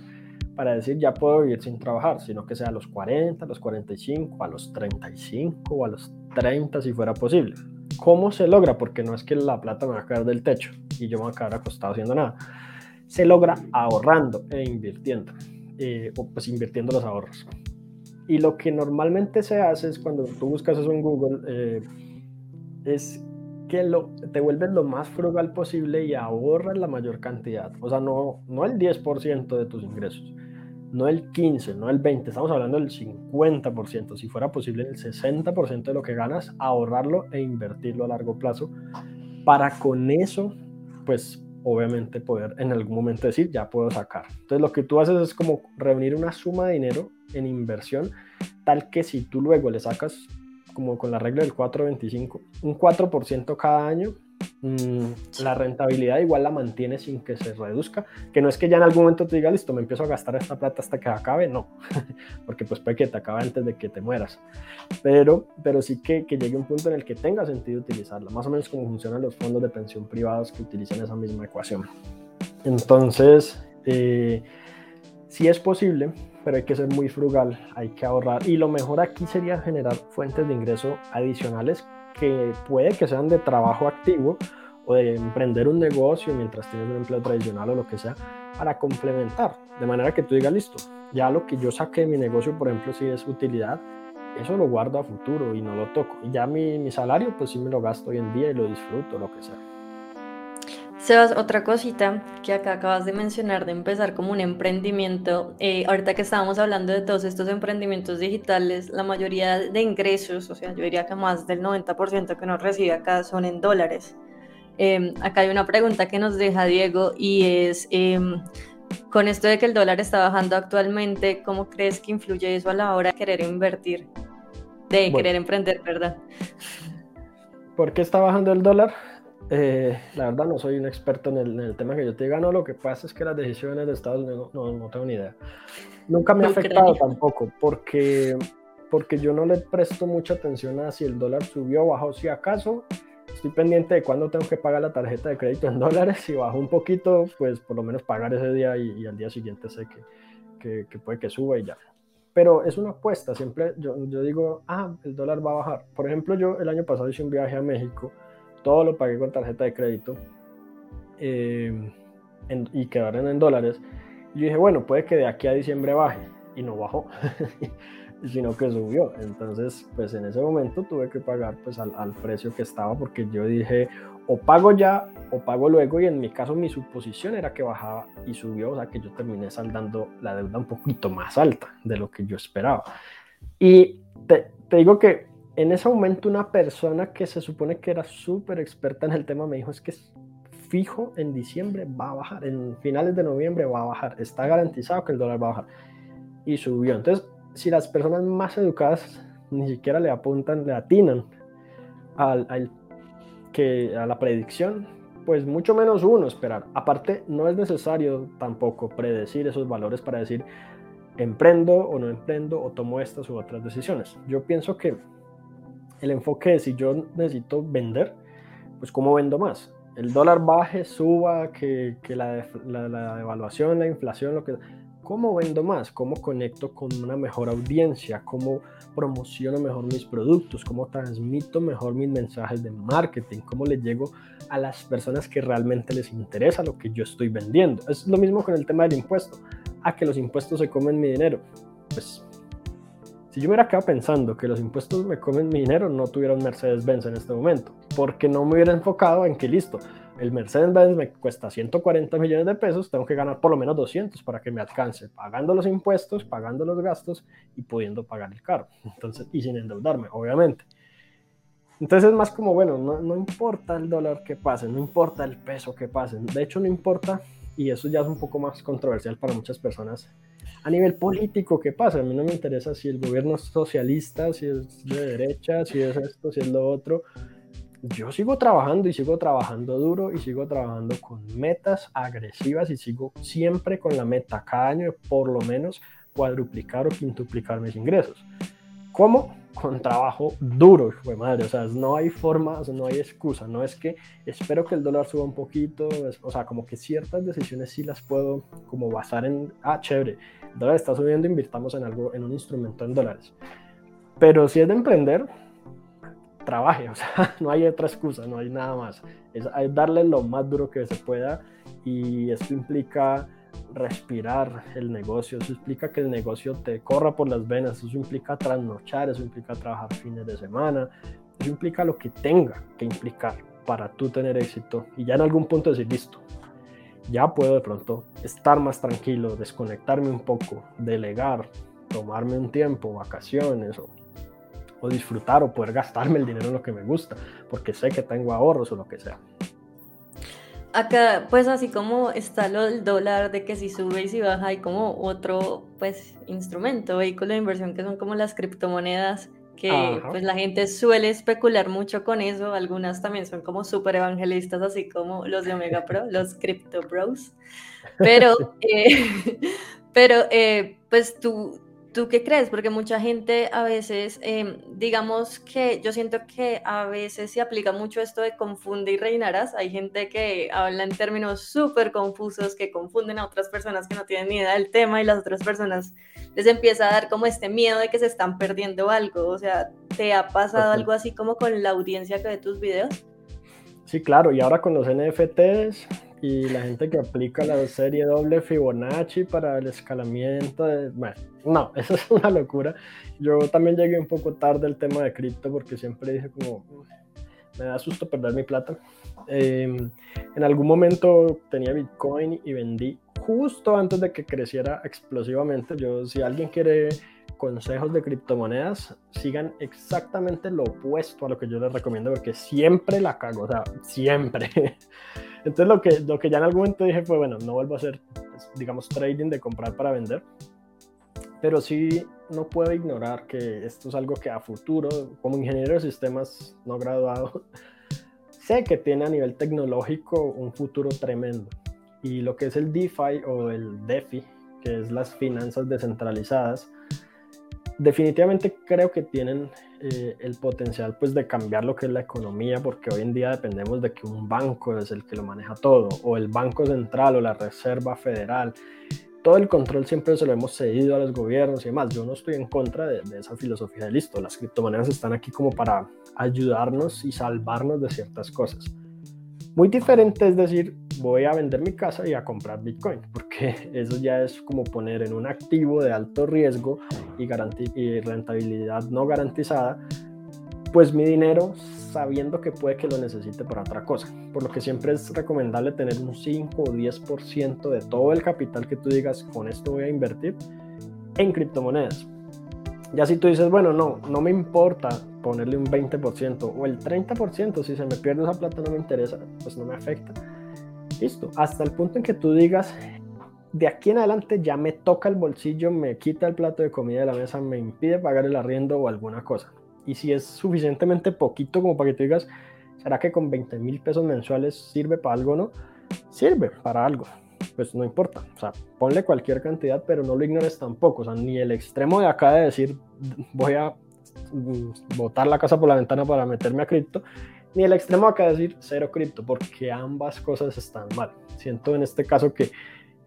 para decir ya puedo vivir sin trabajar, sino que sea a los 40, a los 45, a los 35 o a los 30 si fuera posible. ¿Cómo se logra? Porque no es que la plata me va a caer del techo y yo me voy a quedar acostado haciendo nada. Se logra ahorrando e invirtiendo, eh, o pues invirtiendo los ahorros. Y lo que normalmente se hace es cuando tú buscas eso en Google, eh, es te vuelves lo más frugal posible y ahorras la mayor cantidad. O sea, no, no el 10% de tus ingresos, no el 15, no el 20, estamos hablando del 50%, si fuera posible el 60% de lo que ganas, ahorrarlo e invertirlo a largo plazo para con eso, pues obviamente poder en algún momento decir, ya puedo sacar. Entonces lo que tú haces es como reunir una suma de dinero en inversión, tal que si tú luego le sacas como con la regla del 4.25, un 4% cada año, mm, la rentabilidad igual la mantiene sin que se reduzca, que no es que ya en algún momento te diga, listo, me empiezo a gastar esta plata hasta que acabe, no, porque pues puede que te acabe antes de que te mueras, pero, pero sí que, que llegue un punto en el que tenga sentido utilizarla, más o menos como funcionan los fondos de pensión privados que utilizan esa misma ecuación. Entonces, eh, si es posible, pero hay que ser muy frugal, hay que ahorrar. Y lo mejor aquí sería generar fuentes de ingreso adicionales que puede que sean de trabajo activo o de emprender un negocio mientras tienes un empleo tradicional o lo que sea, para complementar. De manera que tú digas, listo, ya lo que yo saqué de mi negocio, por ejemplo, si es utilidad, eso lo guardo a futuro y no lo toco. Y ya mi, mi salario, pues sí me lo gasto hoy en día y lo disfruto, lo que sea. Sebas, otra cosita que acá acabas de mencionar de empezar como un emprendimiento, eh, ahorita que estábamos hablando de todos estos emprendimientos digitales, la mayoría de ingresos, o sea, yo diría que más del 90% que uno recibe acá son en dólares. Em, acá hay una pregunta que nos deja Diego y es, em, con esto de que el dólar está bajando actualmente, ¿cómo crees que influye eso a la hora de querer invertir, de querer emprender, verdad? ¿Por qué está bajando el dólar? Eh, la verdad no soy un experto en el, tema que yo te diga, no, lo que pasa es que las decisiones de Estados Unidos, no, no tengo ni idea. Nunca me ha afectado tampoco, porque, porque yo no le presto mucha atención a si el dólar subió o bajó, si acaso estoy pendiente de cuándo tengo que pagar la tarjeta de crédito en dólares, si bajó un poquito, pues por lo menos pagar ese día y, al día siguiente sé que, que, puede que suba y ya. Pero es una apuesta, siempre yo, yo digo, ah, el dólar va a bajar. Por ejemplo, yo el año pasado hice un viaje a México todo lo pagué con tarjeta de crédito eh, y quedaron en dólares. Y yo dije, bueno, puede que de aquí a diciembre baje. Y no bajó, sino que subió. Entonces, pues en ese momento tuve que pagar pues al, al, precio que estaba porque yo dije, o pago ya o pago luego. Y en mi caso mi suposición era que bajaba y subió. O sea que yo terminé saldando la deuda un poquito más alta de lo que yo esperaba. Y te, te digo que en ese momento una persona que se supone que era súper experta en el tema me dijo es que fijo en diciembre va a bajar, en finales de noviembre va a bajar, está garantizado que el dólar va a bajar. Y subió. Entonces, si las personas más educadas ni siquiera le apuntan, le atinan al, que, a la predicción, pues mucho menos uno esperar. Aparte, no es necesario tampoco predecir esos valores para decir emprendo o no emprendo o tomo estas u otras decisiones. Yo pienso que el enfoque es si yo necesito vender, pues cómo vendo más. El dólar baje, suba, que, la, la, devaluación, la inflación, lo que... ¿Cómo vendo más? ¿Cómo conecto con una mejor audiencia? ¿Cómo promociono mejor mis productos? ¿Cómo transmito mejor mis mensajes de marketing? ¿Cómo le llego a las personas que realmente les interesa lo que yo estoy vendiendo? Es lo mismo con el tema del impuesto. A que los impuestos se comen mi dinero. Pues si yo me hubiera quedado pensando que los impuestos me comen mi dinero, no tuviera un Mercedes-Benz en este momento, porque no me hubiera enfocado en que listo, el Mercedes-Benz me cuesta 140 millones de pesos, tengo que ganar por lo menos 200 para que me alcance, pagando los impuestos, pagando los gastos y pudiendo pagar el carro. Entonces, y sin endeudarme, obviamente. Entonces es más como, bueno, no, no importa el dólar que pase, no importa el peso que pase, de hecho no importa, y eso ya es un poco más controversial para muchas personas, a nivel político, ¿qué pasa? A mí no me interesa si el gobierno es socialista, si es de derecha, si es esto, si es lo otro. Yo sigo trabajando y sigo trabajando duro y sigo trabajando con metas agresivas y sigo siempre con la meta cada año por lo menos cuadruplicar o quintuplicar mis ingresos. ¿Cómo? Con trabajo duro, fue madre. O sea, no hay forma, no hay excusa. No es que espero que el dólar suba un poquito. o sea, como que ciertas decisiones sí las puedo como basar en, ah, chévere, el dólar está subiendo, invirtamos en algo, en un instrumento en dólares. Pero si es de emprender, trabaje, o sea, no hay otra excusa, no hay nada más. Es, es darle lo más duro que se pueda y esto implica respirar el negocio, eso implica que el negocio te corra por las venas, eso implica trasnochar, eso implica trabajar fines de semana, eso implica lo que tenga que implicar para tú tener éxito y ya en algún punto decir, listo, ya puedo de pronto estar más tranquilo, desconectarme un poco, delegar, tomarme un tiempo, vacaciones o, o disfrutar o poder gastarme el dinero en lo que me gusta, porque sé que tengo ahorros o lo que sea. Acá, pues así como está lo del dólar, de que si sube y si baja, hay como otro, pues, instrumento, vehículo de inversión que son como las criptomonedas, que pues la gente suele especular mucho con eso, algunas también son como súper evangelistas, así como los de Omega Pro, los Crypto Bros, pero, eh, pero eh, pues tú, ¿Tú qué crees? Porque mucha gente a veces, em, digamos que yo siento que a veces se aplica mucho esto de confunde y reinarás. Hay gente que habla en términos súper confusos, que confunden a otras personas que no tienen ni idea del tema y las otras personas les empieza a dar como este miedo de que se están perdiendo algo. O sea, ¿te ha pasado algo así como con la audiencia que ve tus videos? Sí, claro, y ahora con los NFTs y la gente que aplica la serie doble Fibonacci para el escalamiento, de, bueno, no, eso es una locura. Yo también llegué un poco tarde al tema de cripto porque siempre dije como, me da susto perder mi plata. Em, en algún momento tenía Bitcoin y vendí justo antes de que creciera explosivamente. Yo, si alguien quiere consejos de criptomonedas, sigan exactamente lo opuesto a lo que yo les recomiendo porque siempre la cago, o sea, siempre. Entonces lo que, lo que ya en algún momento dije fue, bueno, no vuelvo a hacer, pues, digamos, trading de comprar para vender, pero sí no puedo ignorar que esto es algo que a futuro, como ingeniero de sistemas no graduado, sé que tiene a nivel tecnológico un futuro tremendo. Y lo que es el DeFi o el DeFi, que es las finanzas descentralizadas, definitivamente creo que tienen eh, el potencial pues de cambiar lo que es la economía porque hoy en día dependemos de que un banco es el que lo maneja todo o el banco central o la reserva federal todo el control siempre se lo hemos cedido a los gobiernos y demás. Yo no estoy en contra de, esa filosofía de listo. Las criptomonedas están aquí como para ayudarnos y salvarnos de ciertas cosas. Muy diferente es decir, voy a vender mi casa y a comprar Bitcoin, porque eso ya es como poner en un activo de alto riesgo y, y rentabilidad no garantizada, pues mi dinero sabiendo que puede que lo necesite para otra cosa. Por lo que siempre es recomendable tener un 5 o 10% de todo el capital que tú digas, con esto voy a invertir en criptomonedas. Ya si tú dices, bueno, no, no me importa ponerle un 20% o el 30%, si se me pierde esa plata no me interesa, pues no me afecta. Listo, hasta el punto en que tú digas, de aquí en adelante ya me toca el bolsillo, me quita el plato de comida de la mesa, me impide pagar el arriendo o alguna cosa y si es suficientemente poquito como para que tú digas, ¿será que con 20 mil pesos mensuales sirve para algo o no? Sirve para algo, pues no importa, o sea, ponle cualquier cantidad, pero no lo ignores tampoco, o sea, ni el extremo de acá de decir, voy a mm, botar la casa por la ventana para meterme a cripto, ni el extremo acá de decir cero cripto, porque ambas cosas están mal. Siento en este caso que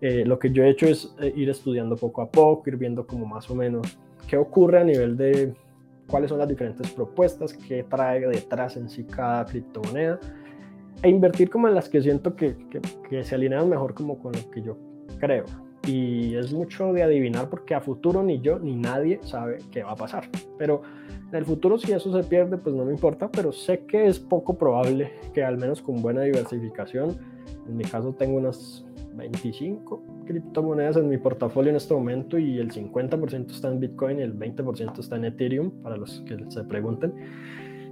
eh, lo que yo he hecho es eh, ir estudiando poco a poco, ir viendo como más o menos qué ocurre a nivel de cuáles son las diferentes propuestas, qué trae detrás en sí cada criptomoneda, e invertir como en las que siento que, que, se alinean mejor como con lo que yo creo. Y es mucho de adivinar porque a futuro ni yo ni nadie sabe qué va a pasar. Pero en el futuro si eso se pierde, pues no me importa, pero sé que es poco probable que al menos con buena diversificación, en mi caso tengo unas 25 criptomonedas en mi portafolio en este momento y el 50% está en Bitcoin y el 20% está en Ethereum, para los que se pregunten.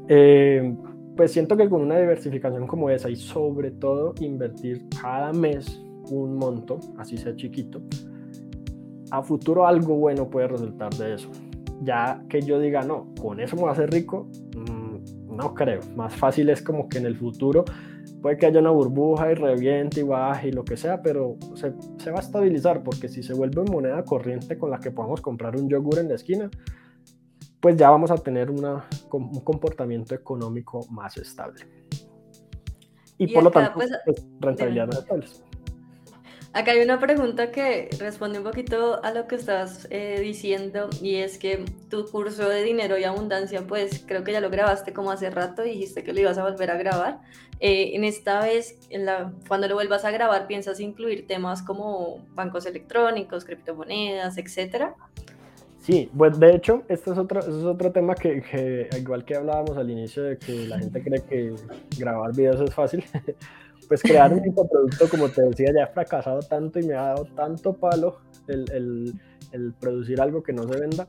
Eh, pues siento que con una diversificación como esa y sobre todo invertir cada mes un monto, así sea chiquito, a futuro algo bueno puede resultar de eso. Ya que yo diga, no, con eso me voy a hacer rico, no creo. Más fácil es como que en el futuro puede que haya una burbuja y reviente y baje y lo que sea, pero se, se, va a estabilizar porque si se vuelve moneda corriente con la que podamos comprar un yogur en la esquina, pues ya vamos a tener una, un comportamiento económico más estable. Y, por lo tanto, pues, pues, rentabilidad más estable. Acá hay una pregunta que responde un poquito a lo que estás eh, diciendo y es que tu curso de dinero y abundancia, pues creo que ya lo grabaste como hace rato y dijiste que lo ibas a volver a grabar. Eh, en esta vez, cuando lo vuelvas a grabar, ¿piensas incluir temas como bancos electrónicos, criptomonedas, etcétera? Sí, pues de hecho, este es otro, este es otro tema que, que, igual que hablábamos al inicio de que la gente cree que grabar videos es fácil, pues crear un infoproducto, como te decía, ya he fracasado tanto y me ha dado tanto palo el, el, el, producir algo que no se venda,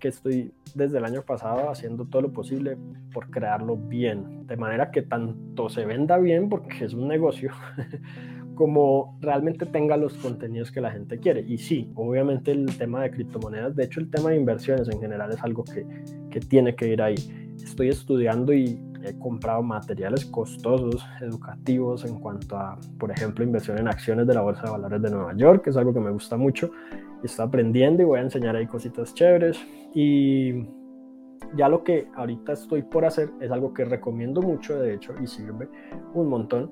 que estoy desde el año pasado haciendo todo lo posible por crearlo bien, de manera que tanto se venda bien, porque es un negocio, como realmente tenga los contenidos que la gente quiere. Y sí, obviamente el tema de criptomonedas, de hecho el tema de inversiones en general es algo que, que tiene que ir ahí. Estoy estudiando y he comprado materiales costosos, educativos en cuanto a, por ejemplo, inversión en acciones de la Bolsa de Valores de Nueva York, que es algo que me gusta mucho. Estoy aprendiendo y voy a enseñar ahí cositas chéveres. Y ya lo que ahorita estoy por hacer es algo que recomiendo mucho, de hecho, y sirve un montón.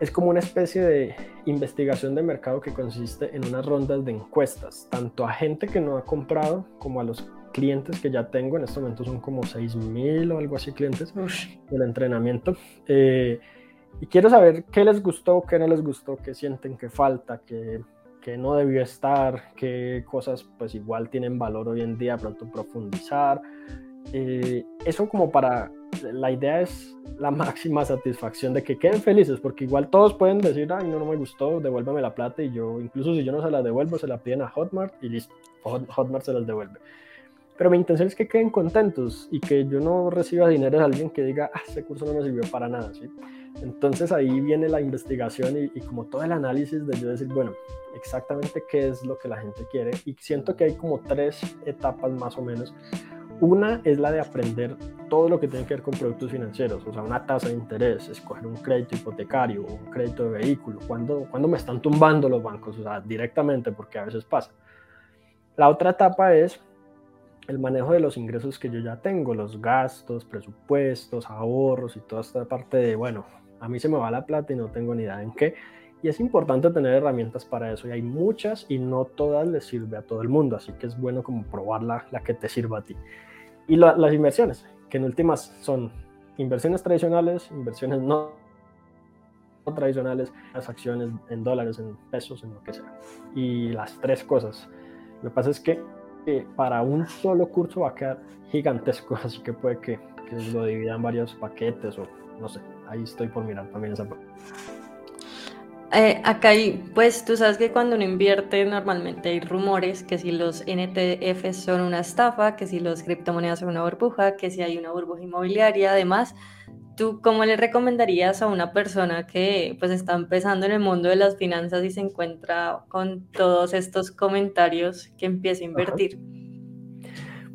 Es como una especie de investigación de mercado que consiste en unas rondas de encuestas, tanto a gente que no ha comprado como a los clientes que ya tengo, en este momento son como 6.000 o algo así clientes del entrenamiento. Eh, y quiero saber qué les gustó, qué no les gustó, qué sienten que falta, qué, qué no debió estar, qué cosas pues igual tienen valor hoy en día, pronto profundizar. Eh, eso como para, la idea es la máxima satisfacción de que queden felices, porque igual todos pueden decir, ay, no, no me gustó, devuélveme la plata y yo, incluso si yo no se la devuelvo, se la piden a Hotmart y listo, Hotmart se las devuelve. Pero mi intención es que queden contentos y que yo no reciba dinero de alguien que diga, ah, ese curso no me sirvió para nada. Entonces ahí viene la investigación y, y, como todo el análisis de yo decir, bueno, exactamente qué es lo que la gente quiere. Y siento que hay como tres etapas más o menos. Una es la de aprender todo lo que tiene que ver con productos financieros, o sea, una tasa de interés, escoger un crédito hipotecario, un crédito de vehículo, cuando, cuando me están tumbando los bancos, o sea, directamente, porque a veces pasa. La otra etapa es el manejo de los ingresos que yo ya tengo, los gastos, presupuestos, ahorros y toda esta parte de, bueno, a mí se me va la plata y no tengo ni idea en qué. Y es importante tener herramientas para eso. Y hay muchas y no todas les sirve a todo el mundo. Así que es bueno como probar la, la que te sirva a ti. Y las inversiones, que en últimas son inversiones tradicionales, inversiones no, tradicionales, las acciones en dólares, en pesos, en lo que sea. Y las tres cosas. Lo que pasa es que para un solo curso va a quedar gigantesco, así que puede que, que lo dividan varios paquetes o no sé. Ahí estoy por mirar también esa parte. Eh, acá hay, pues tú sabes que cuando uno invierte normalmente hay rumores que si los NTF son una estafa, que si los criptomonedas son una burbuja, que si hay una burbuja inmobiliaria, además, ¿tú cómo le recomendarías a una persona que pues está empezando en el mundo de las finanzas y se encuentra con todos estos comentarios que empiece a invertir?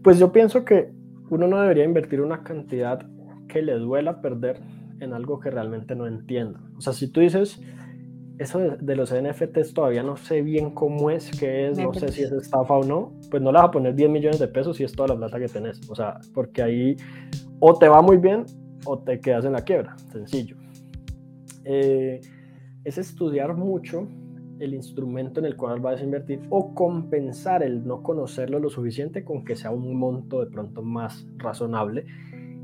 Pues yo pienso que uno no debería invertir una cantidad que le duela perder en algo que realmente no entienda. O sea, si tú dices eso de, los NFTs todavía no sé bien cómo es, qué es, no sé si es estafa o no, pues no le vas a poner 10 millones de pesos si es toda la plata que tenés. O sea, porque ahí o te va muy bien o te quedas en la quiebra, sencillo. Eh, es estudiar mucho el instrumento en el cual vas a invertir o compensar el no conocerlo lo suficiente con que sea un monto de pronto más razonable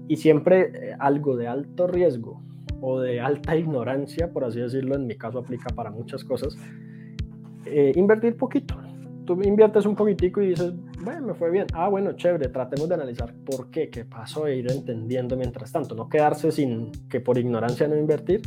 y siempre eh, algo de alto riesgo o de alta ignorancia, por así decirlo, en mi caso aplica para muchas cosas, eh, invertir poquito. Tú inviertes un poquitico y dices, bueno, me fue bien. Ah, bueno, chévere, tratemos de analizar por qué, qué pasó e ir entendiendo mientras tanto. No quedarse sin que por ignorancia no invertir,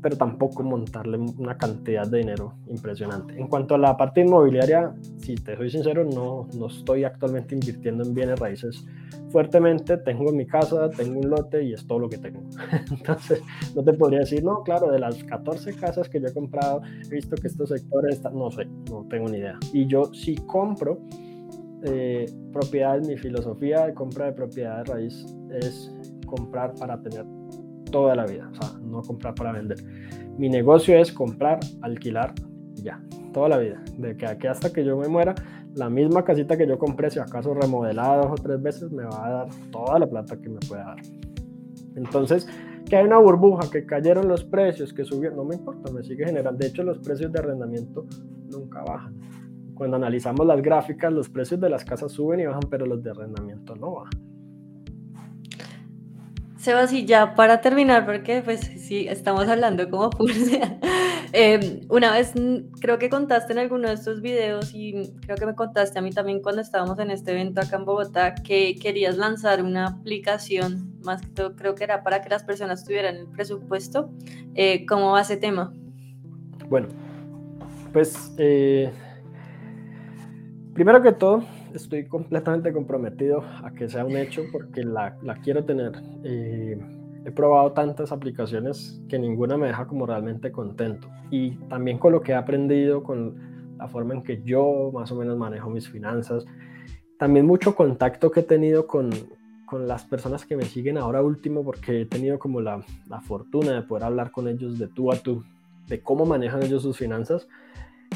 pero tampoco montarle una cantidad de dinero impresionante. En cuanto a la parte inmobiliaria, si te soy sincero, no, no estoy actualmente invirtiendo en bienes raíces fuertemente, tengo mi casa, tengo un lote y es todo lo que tengo. Entonces, no te podría decir, no, claro, de las 14 casas que yo he comprado, he visto que estos sectores están, no sé, no tengo ni idea. Y yo si compro eh, propiedades, mi filosofía de compra de propiedad de raíz es comprar para tener toda la vida, o sea, no comprar para vender. Mi negocio es comprar, alquilar, ya, toda la vida, de que aquí hasta que yo me muera, la misma casita que yo compré, si acaso remodelada dos o tres veces, me va a dar toda la plata que me pueda dar. Entonces, que hay una burbuja, que cayeron los precios, que subieron, no me importa, me sigue generando. De hecho, los precios de arrendamiento nunca bajan. Cuando analizamos las gráficas, los precios de las casas suben y bajan, pero los de arrendamiento no bajan. Sebas, y ya para terminar, porque pues sí, estamos hablando como pulse. Em, una vez creo que contaste en alguno de estos videos y creo que me contaste a mí también cuando estábamos en este evento acá en Bogotá que querías lanzar una aplicación, más que todo creo que era para que las personas tuvieran el presupuesto. Eh, ¿Cómo va ese tema? Bueno, pues eh, primero que todo, estoy completamente comprometido a que sea un hecho porque la, la quiero tener. Eh, he probado tantas aplicaciones que ninguna me deja como realmente contento. Y también con lo que he aprendido, con la forma en que yo más o menos manejo mis finanzas, también mucho contacto que he tenido con, con las personas que me siguen ahora último, porque he tenido como la, la fortuna de poder hablar con ellos de tú a tú, de cómo manejan ellos sus finanzas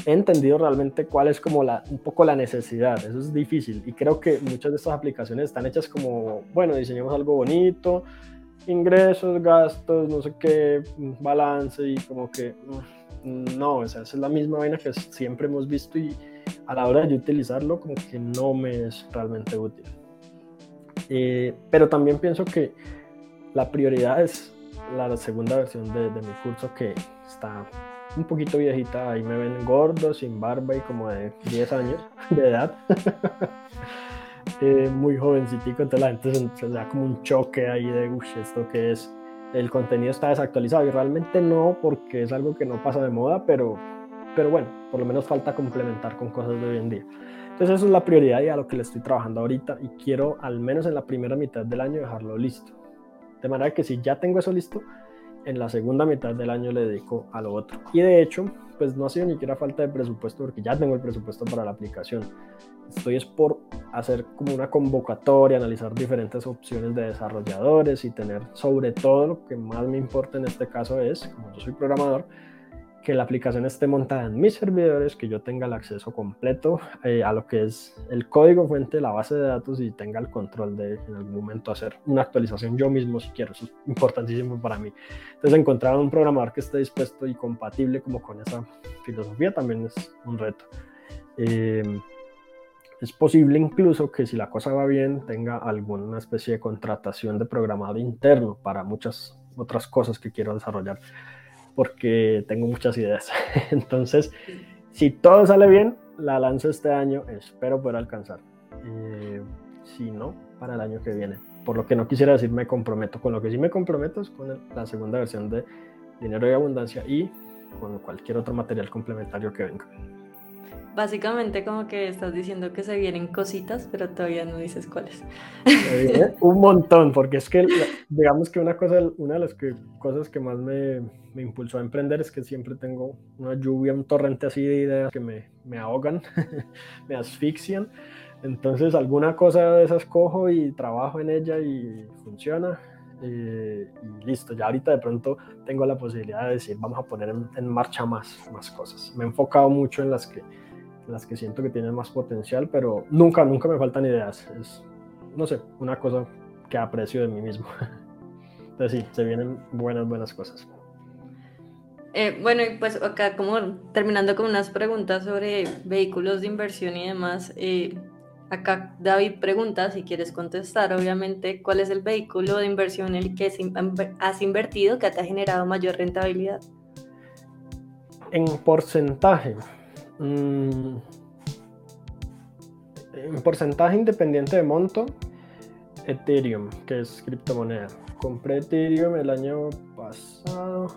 he entendido realmente cuál es como la, un poco la necesidad. Eso es difícil y creo que muchas de estas aplicaciones están hechas como, bueno, diseñemos algo bonito, ingresos, gastos, no sé qué, balance y como que no, o sea, esa es la misma vaina que siempre hemos visto y a la hora de utilizarlo como que no me es realmente útil. Eh, pero también pienso que la prioridad es la segunda versión de, de mi curso que está un poquito viejita, ahí me ven gordo, sin barba y como de 10 años de edad. eh, muy jovencitico, entonces la gente se, da como un choque ahí de, uff, esto que es, el contenido está desactualizado y realmente no, porque es algo que no pasa de moda, pero, pero bueno, por lo menos falta complementar con cosas de hoy en día. Entonces eso es la prioridad y a lo que le estoy trabajando ahorita y quiero al menos en la primera mitad del año dejarlo listo. De manera que si ya tengo eso listo, en la segunda mitad del año le dedico a lo otro. Y de hecho, pues no ha sido ni siquiera falta de presupuesto porque ya tengo el presupuesto para la aplicación. Estoy es por hacer como una convocatoria, analizar diferentes opciones de desarrolladores y tener sobre todo lo que más me importa en este caso es, como yo soy programador, que la aplicación esté montada en mis servidores, que yo tenga el acceso completo eh, a lo que es el código fuente, la base de datos y tenga el control de en algún momento hacer una actualización yo mismo si quiero. Eso es importantísimo para mí. Entonces encontrar un programador que esté dispuesto y compatible como con esa filosofía también es un reto. Eh, es posible incluso que si la cosa va bien tenga alguna especie de contratación de programador interno para muchas otras cosas que quiero desarrollar porque tengo muchas ideas. Entonces, si todo sale bien, la lanzo este año, espero poder alcanzar. Eh, si no, para el año que viene. Por lo que no quisiera decir me comprometo. Con lo que sí me comprometo es con la segunda versión de Dinero y Abundancia y con cualquier otro material complementario que venga. Básicamente como que estás diciendo que se vienen cositas, pero todavía no dices cuáles. un montón, porque es que digamos que una cosa, una de las que, cosas que más me, me, impulsó a emprender es que siempre tengo una lluvia, un torrente así de ideas que me, me ahogan, me asfixian. Entonces alguna cosa de esas cojo y trabajo en ella y funciona. Eh, y listo, ya ahorita de pronto tengo la posibilidad de decir, vamos a poner en, en marcha más, más cosas. Me he enfocado mucho en las que las que siento que tienen más potencial, pero nunca, nunca me faltan ideas. Es, no sé, una cosa que aprecio de mí mismo. Entonces sí, se vienen buenas, buenas cosas. Eh, bueno, y pues acá como terminando con unas preguntas sobre vehículos de inversión y demás, eh, acá David pregunta, si quieres contestar, obviamente, ¿cuál es el vehículo de inversión en el que has invertido que te ha generado mayor rentabilidad? En porcentaje, Mm, en porcentaje independiente de monto, Ethereum, que es criptomoneda. Compré Ethereum el año pasado,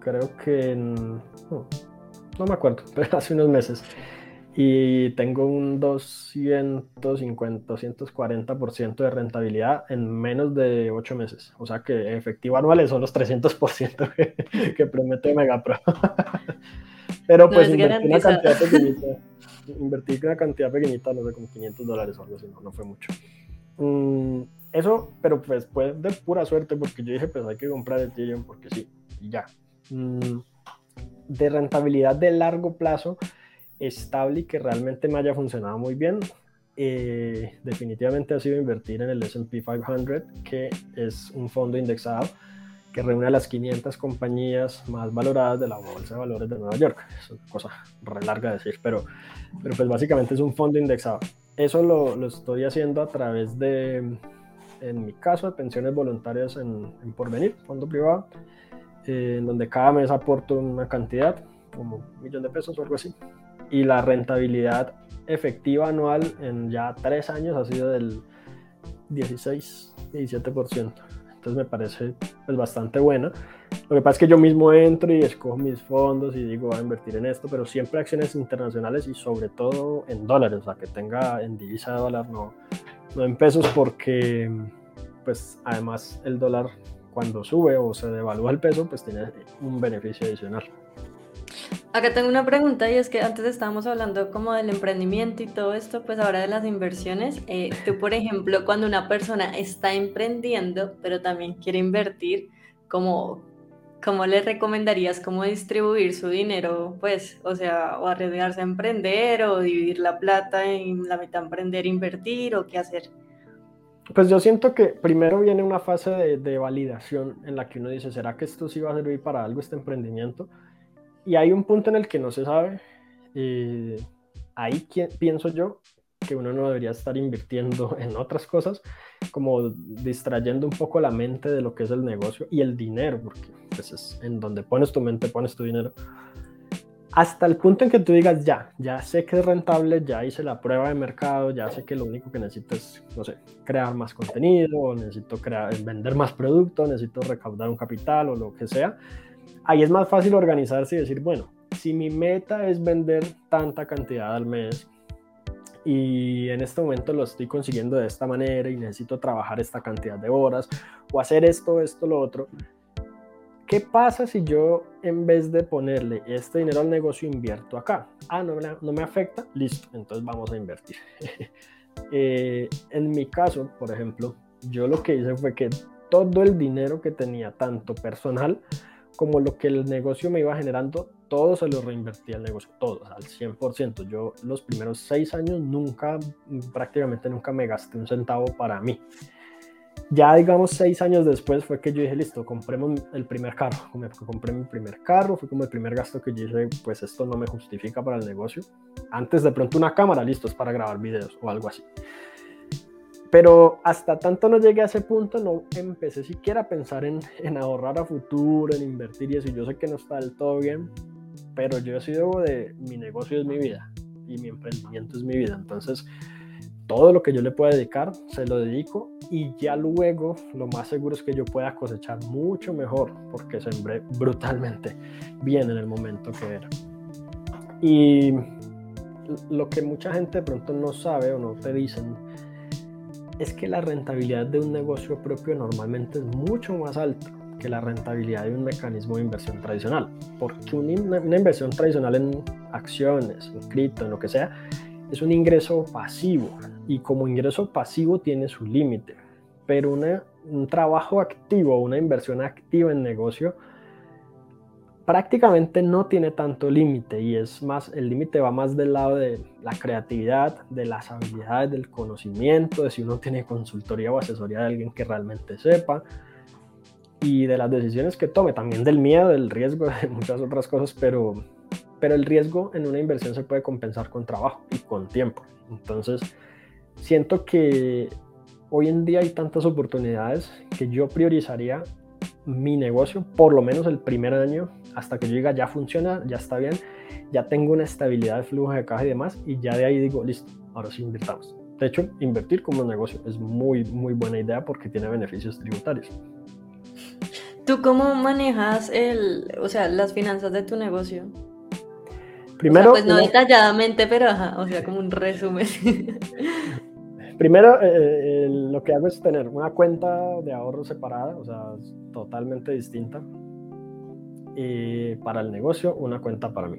creo que en, no, me acuerdo, pero hace unos meses. Y tengo un 250, 240% de rentabilidad en menos de 8 meses. O sea que efectivo anuales son los 300% que, que promete Megapro. Pero pues invertí una cantidad pequeñita. invertí una cantidad pequeñita, no sé, como 500 dólares o algo así, no, no fue mucho. Mm, eso, pero pues fue de pura suerte porque yo dije, pues hay que comprar Ethereum porque sí, y ya. Mm, de rentabilidad de largo plazo, estable y que realmente me haya funcionado muy bien, eh, definitivamente ha sido invertir en el SP 500, que es un fondo indexado que reúne a las 500 compañías más valoradas de la Bolsa de Valores de Nueva York. Es una cosa re larga de decir, pero, pero pues básicamente es un fondo indexado. Eso lo, lo estoy haciendo a través de, en mi caso, de pensiones voluntarias en, en Porvenir, fondo privado, eh, en donde cada mes aporto una cantidad, como un millón de pesos o algo así. Y la rentabilidad efectiva anual en ya tres años ha sido del 16-17% entonces me parece pues, bastante buena. Lo que pasa es que yo mismo entro y escojo mis fondos y digo, voy a invertir en esto, pero siempre acciones internacionales y sobre todo en dólares, o sea, que tenga en divisa de dólar, no, no en pesos, porque pues además el dólar cuando sube o se devalúa el peso, pues tiene un beneficio adicional. Acá tengo una pregunta y es que antes estábamos hablando como del emprendimiento y todo esto, pues ahora de las inversiones. Eh, tú, por ejemplo, cuando una persona está emprendiendo, pero también quiere invertir, ¿cómo, ¿cómo le recomendarías cómo distribuir su dinero? Pues, o sea, o arriesgarse a emprender o dividir la plata en la mitad emprender, invertir o qué hacer. Pues yo siento que primero viene una fase de, de validación en la que uno dice, ¿será que esto sí va a servir para algo, este emprendimiento? Y hay un punto en el que no se sabe. Eh, ahí pienso yo que uno no debería estar invirtiendo en otras cosas, como distrayendo un poco la mente de lo que es el negocio y el dinero, porque pues es en donde pones tu mente, pones tu dinero. Hasta el punto en que tú digas, ya, ya sé que es rentable, ya hice la prueba de mercado, ya sé que lo único que necesito es, no sé, crear más contenido, necesito crear, vender más producto, necesito recaudar un capital o lo que sea ahí es más fácil organizarse y decir, bueno, si mi meta es vender tanta cantidad al mes y en este momento lo estoy consiguiendo de esta manera y necesito trabajar esta cantidad de horas o hacer esto, esto, lo otro, ¿qué pasa si yo en vez de ponerle este dinero al negocio invierto acá? Ah, no, me afecta, listo, entonces vamos a invertir. Eh, en mi caso, por ejemplo, yo lo que hice fue que todo el dinero que tenía, tanto personal como lo que el negocio me iba generando, todo se lo reinvertí al negocio, todo, al 100%. Yo los primeros seis años nunca, prácticamente nunca me gasté un centavo para mí. Ya digamos seis años después fue que yo dije, listo, compremos el primer carro. Compré mi primer carro, fue como el primer gasto que yo dije, pues esto no me justifica para el negocio. Antes de pronto una cámara, listo, es para grabar videos o algo así. Pero hasta tanto no llegué a ese punto, no empecé siquiera a pensar en, en ahorrar a futuro, en invertir y eso. Yo sé que no está del todo bien, pero yo he sido de mi negocio es mi vida y mi emprendimiento es mi vida. Entonces, todo lo que yo le pueda dedicar, se lo dedico y ya luego lo más seguro es que yo pueda cosechar mucho mejor porque sembré brutalmente bien en el momento que era. Y lo que mucha gente de pronto no sabe o no te dicen es que la rentabilidad de un negocio propio normalmente es mucho más alta que la rentabilidad de un mecanismo de inversión tradicional. Porque una, inversión tradicional en acciones, en cripto, en lo que sea, es un ingreso pasivo y como ingreso pasivo tiene su límite, pero un trabajo activo, una inversión activa en negocio prácticamente no tiene tanto límite y es más, el límite va más del lado de la creatividad, de las habilidades, del conocimiento, de si uno tiene consultoría o asesoría de alguien que realmente sepa y de las decisiones que tome, también del miedo, del riesgo, de muchas otras cosas, pero pero el riesgo en una inversión se puede compensar con trabajo y con tiempo. Entonces, siento que hoy en día hay tantas oportunidades que yo priorizaría mi negocio, por lo menos el primer año, hasta que yo diga ya funciona, ya está bien, ya tengo una estabilidad de flujo de caja y demás, y ya de ahí digo, listo, ahora sí invirtamos. De hecho, invertir como negocio es muy, muy buena idea porque tiene beneficios tributarios. ¿Tú cómo manejas el, o sea, las finanzas de tu negocio? Primero, pues no detalladamente, pero o sea, como un resumen. Primero, eh, eh, lo que hago es tener una cuenta de ahorro separada, o sea, totalmente distinta. Y para el negocio, una cuenta para mí.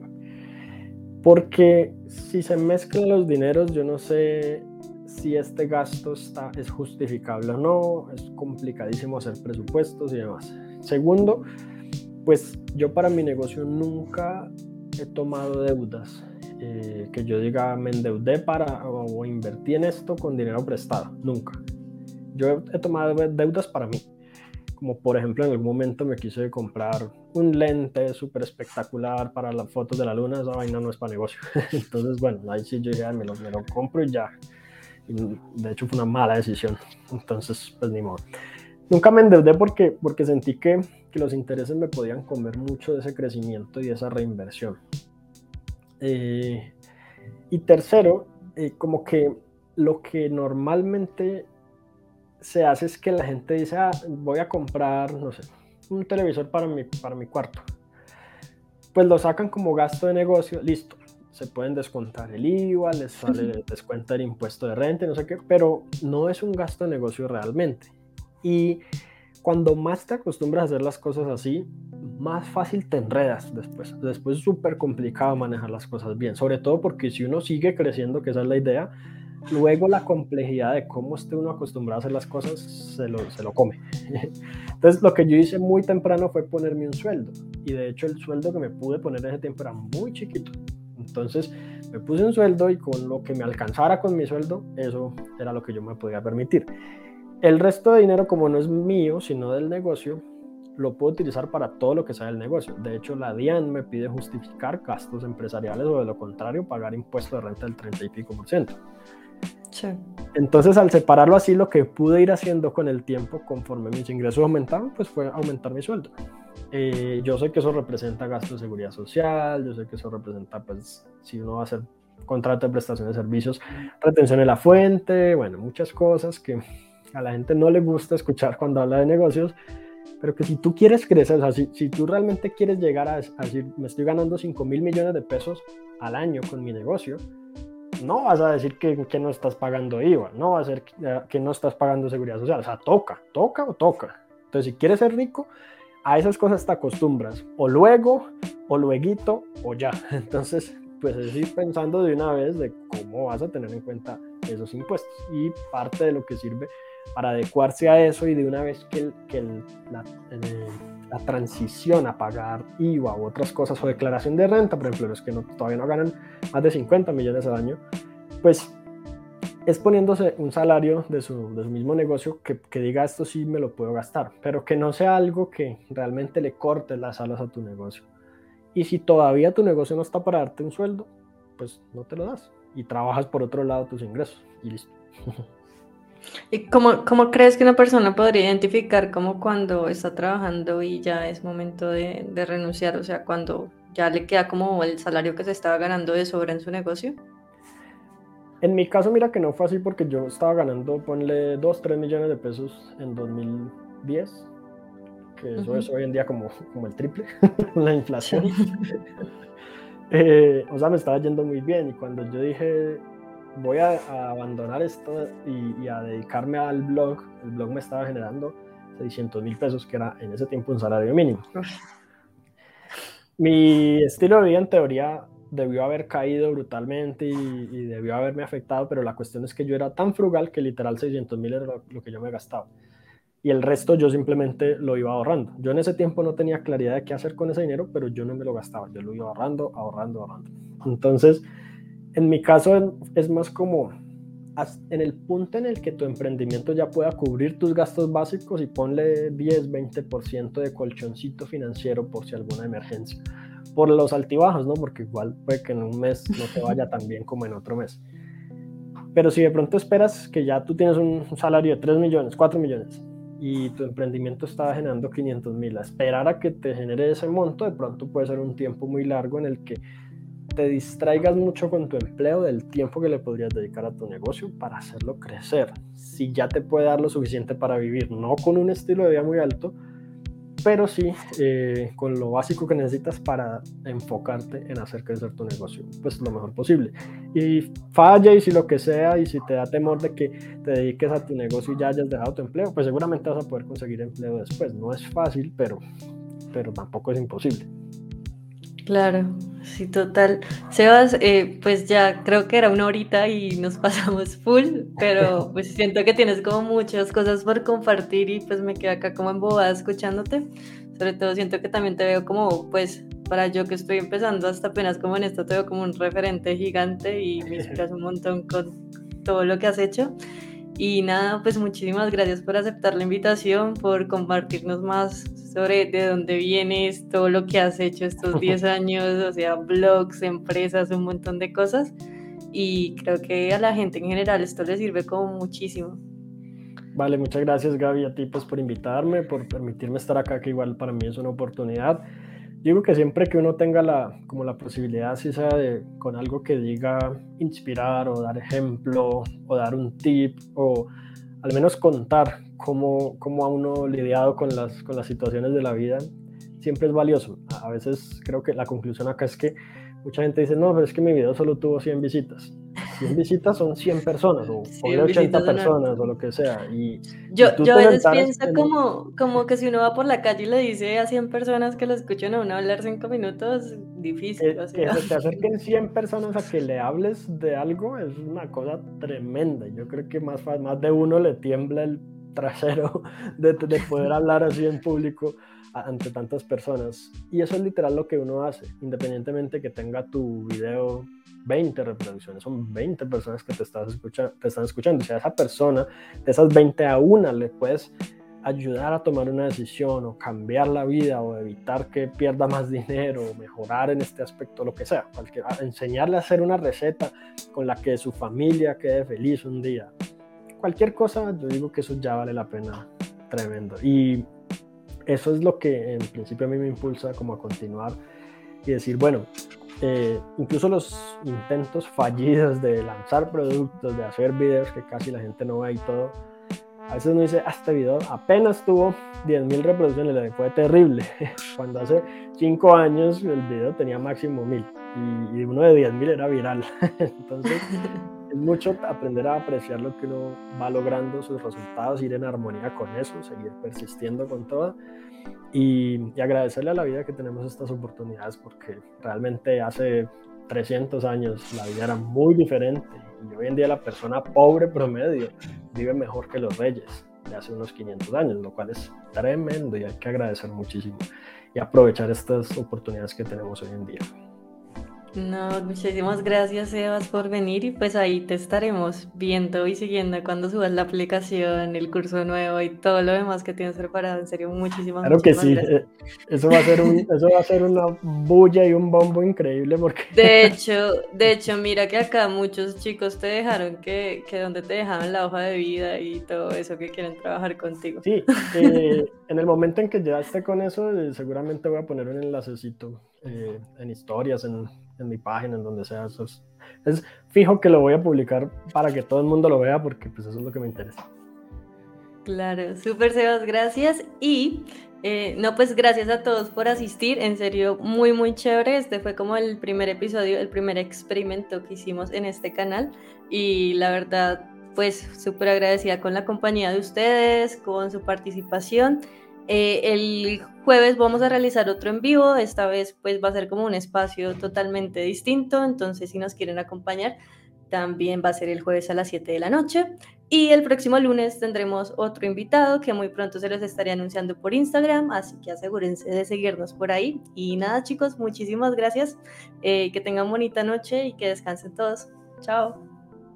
Porque si se mezclan los dineros, yo no sé si este gasto está, es justificable o no, es complicadísimo hacer presupuestos y demás. Segundo, pues yo para mi negocio nunca he tomado deudas. Eh, que yo diga, me endeudé para o, invertí en esto con dinero prestado. Nunca. Yo he, tomado deudas para mí. Como por ejemplo, en algún momento me quise comprar un lente súper espectacular para las fotos de la luna. Esa vaina no es para negocio. Entonces, bueno, ahí sí yo ya me lo, me lo compro y ya. de hecho, fue una mala decisión. Entonces, pues ni modo. Nunca me endeudé porque, porque sentí que, que los intereses me podían comer mucho de ese crecimiento y esa reinversión. Eh, y tercero, eh, como que lo que normalmente se hace es que la gente dice, ah, voy a comprar, no sé, un televisor para mi, para mi cuarto. Pues lo sacan como gasto de negocio, listo. Se pueden descontar el IVA, les sale descuenta el impuesto de renta, no sé qué, pero no es un gasto de negocio realmente. Y cuando más te acostumbras a hacer las cosas así, más fácil te enredas después. Después es súper complicado manejar las cosas bien, sobre todo porque si uno sigue creciendo, que esa es la idea, luego la complejidad de cómo esté uno acostumbrado a hacer las cosas se lo, se lo come. Entonces lo que yo hice muy temprano fue ponerme un sueldo y de hecho el sueldo que me pude poner en ese tiempo era muy chiquito. Entonces me puse un sueldo y con lo que me alcanzara con mi sueldo, eso era lo que yo me podía permitir. El resto de dinero, como no es mío, sino del negocio, lo puedo utilizar para todo lo que sea del negocio. De hecho, la DIAN me pide justificar gastos empresariales o de lo contrario, pagar impuestos de renta del 30 y pico por ciento. Entonces, al separarlo así, lo que pude ir haciendo con el tiempo, conforme mis ingresos aumentaban, pues fue aumentar mi sueldo. Eh, yo sé que eso representa gasto de seguridad social, yo sé que eso representa, pues, si uno va a hacer contrato de prestación de servicios, retención de la fuente, bueno, muchas cosas que a la gente no le gusta escuchar cuando habla de negocios, pero que si tú quieres crecer, o sea, si, si tú realmente quieres llegar a, decir, me estoy ganando 5 mil millones de pesos al año con mi negocio, no vas a decir que, no estás pagando IVA, no vas a decir que, eh, que no estás pagando seguridad social, o sea, toca, toca o toca. Entonces, si quieres ser rico, a esas cosas te acostumbras, o luego, o luego, o ya. Entonces, pues es ir pensando de una vez de cómo vas a tener en cuenta esos impuestos. Y parte de lo que sirve para adecuarse a eso y de una vez que, que la, la, transición a pagar IVA u otras cosas o declaración de renta, por ejemplo, los que no, todavía no ganan más de 50 millones al año, pues es poniéndose un salario de su, de su mismo negocio que, que, diga esto sí me lo puedo gastar, pero que no sea algo que realmente le corte las alas a tu negocio. Y si todavía tu negocio no está para darte un sueldo, pues no te lo das y trabajas por otro lado tus ingresos y listo. ¿Y cómo, cómo crees que una persona podría identificar como cuando está trabajando y ya es momento de, de renunciar? O sea, cuando ya le queda como el salario que se estaba ganando de sobra en su negocio. En mi caso, mira que no fue así porque yo estaba ganando, ponle 2, 3 millones de pesos en 2010, que eso es hoy en día como, como el triple, la inflación. eh, o sea, me estaba yendo muy bien y cuando yo dije, voy a, a abandonar esto y, y, a dedicarme al blog, el blog me estaba generando 600 mil pesos, que era en ese tiempo un salario mínimo. Mi estilo de vida en teoría debió haber caído brutalmente y, y, debió haberme afectado, pero la cuestión es que yo era tan frugal que literal 600 mil era lo, lo, que yo me gastaba. Y el resto yo simplemente lo iba ahorrando. Yo en ese tiempo no tenía claridad de qué hacer con ese dinero, pero yo no me lo gastaba, yo lo iba ahorrando, ahorrando, ahorrando. Entonces, en mi caso es más como en el punto en el que tu emprendimiento ya pueda cubrir tus gastos básicos y ponle 10, 20% de colchoncito financiero por si alguna emergencia por los altibajos, ¿no? Porque igual puede que en un mes no te vaya tan bien como en otro mes. Pero si de pronto esperas que ya tú tienes un salario de 3 millones, 4 millones y tu emprendimiento está generando 500 mil, esperar a que te genere ese monto de pronto puede ser un tiempo muy largo en el que te distraigas mucho con tu empleo del tiempo que le podrías dedicar a tu negocio para hacerlo crecer. Si ya te puede dar lo suficiente para vivir, no con un estilo de vida muy alto, pero sí eh, con lo básico que necesitas para enfocarte en hacer crecer tu negocio, pues lo mejor posible. Y falla y si lo que sea, y si te da temor de que te dediques a tu negocio y ya hayas dejado tu empleo, pues seguramente vas a poder conseguir empleo después. No es fácil, pero, pero tampoco es imposible. Claro, sí, total. Sebas, eh, pues ya creo que era una horita y nos pasamos full, pero pues siento que tienes como muchas cosas por compartir y pues me quedo acá como embobada escuchándote. Sobre todo siento que también te veo como, pues, para yo que estoy empezando hasta apenas como en esto, te veo como un referente gigante y me inspiras un montón con todo lo que has hecho. Y nada, pues muchísimas gracias por aceptar la invitación, por compartirnos más sobre de dónde vienes, todo lo que has hecho estos 10 años, o sea, blogs, empresas, un montón de cosas. Y creo que a la gente en general esto le sirve como muchísimo. Vale, muchas gracias Gaby a ti pues por invitarme, por permitirme estar acá, que igual para mí es una oportunidad digo que siempre que uno tenga la, como la posibilidad, si sea de, con algo que diga inspirar o dar ejemplo o dar un tip o al menos contar cómo, cómo ha uno lidiado con las, con las situaciones de la vida, siempre es valioso. A veces creo que la conclusión acá es que mucha gente dice, no, pero es que mi video solo tuvo 100 visitas. 100 visitas son 100 personas o 80 personas o lo que sea. Y, yo, yo a veces pienso como, como que si uno va por la calle y le dice a 100 personas que lo escuchen a uno hablar 5 minutos, difícil. Que, que se te acerquen 100 personas a que le hables de algo es una cosa tremenda. Yo creo que más, más de uno le tiembla el trasero de, de poder hablar así en público ante tantas personas. Y eso es literal lo que uno hace, independientemente que tenga tu video 20 reproducciones, son 20 personas que te, estás escucha, te están escuchando. Si a esa persona, de esas 20 a una, le puedes ayudar a tomar una decisión o cambiar la vida o evitar que pierda más dinero o mejorar en este aspecto, lo que sea, cualquier, enseñarle a hacer una receta con la que su familia quede feliz un día. Cualquier cosa, yo digo que eso ya vale la pena tremendo. Y eso es lo que en principio a mí me impulsa como a continuar y decir, bueno, eh, incluso los intentos fallidos de lanzar productos, de hacer videos que casi la gente no ve y todo, a veces uno dice, ah, este video apenas tuvo 10.000 reproducciones, le fue terrible. Cuando hace 5 años el video tenía máximo 1.000 y, y uno de 10.000 era viral. Entonces, es mucho aprender a apreciar lo que uno va logrando, sus resultados, ir en armonía con eso, seguir persistiendo con todo y, agradecerle a la vida que tenemos estas oportunidades porque realmente hace 300 años la vida era muy diferente y hoy en día la persona pobre promedio vive mejor que los reyes de hace unos 500 años, lo cual es tremendo y hay que agradecer muchísimo y aprovechar estas oportunidades que tenemos hoy en día. No, muchísimas gracias Sebas por venir y pues ahí te estaremos viendo y siguiendo cuando subas la aplicación, el curso nuevo y todo lo demás que tienes preparado. En serio, muchísimas Claro que sí, eh, eso va, a ser un, eso va a ser una bulla y un bombo increíble porque... De hecho, de hecho, mira que acá muchos chicos te dejaron que, que donde te dejaban la hoja de vida y todo eso que quieren trabajar contigo. Sí, eh, en el momento en que ya esté con eso, eh, seguramente voy a poner un enlacecito en historias, en en mi página, en donde sea. Eso es, fijo que lo voy a publicar para que todo el mundo lo vea porque pues eso es lo que me interesa. Claro, súper Sebas, gracias. Y eh, no, pues gracias a todos por asistir, en serio, muy, muy chévere. Este fue como el primer episodio, el primer experimento que hicimos en este canal y la verdad, pues súper agradecida con la compañía de ustedes, con su participación. Eh, el jueves vamos a realizar otro en vivo, esta vez pues va a ser como un espacio totalmente distinto, entonces si nos quieren acompañar, también va a ser el jueves a las 7 de la noche. Y el próximo lunes tendremos otro invitado que muy pronto se los estaré anunciando por Instagram, así que asegúrense de seguirnos por ahí. Y nada chicos, muchísimas gracias, eh, que tengan bonita noche y que descansen todos. Chao.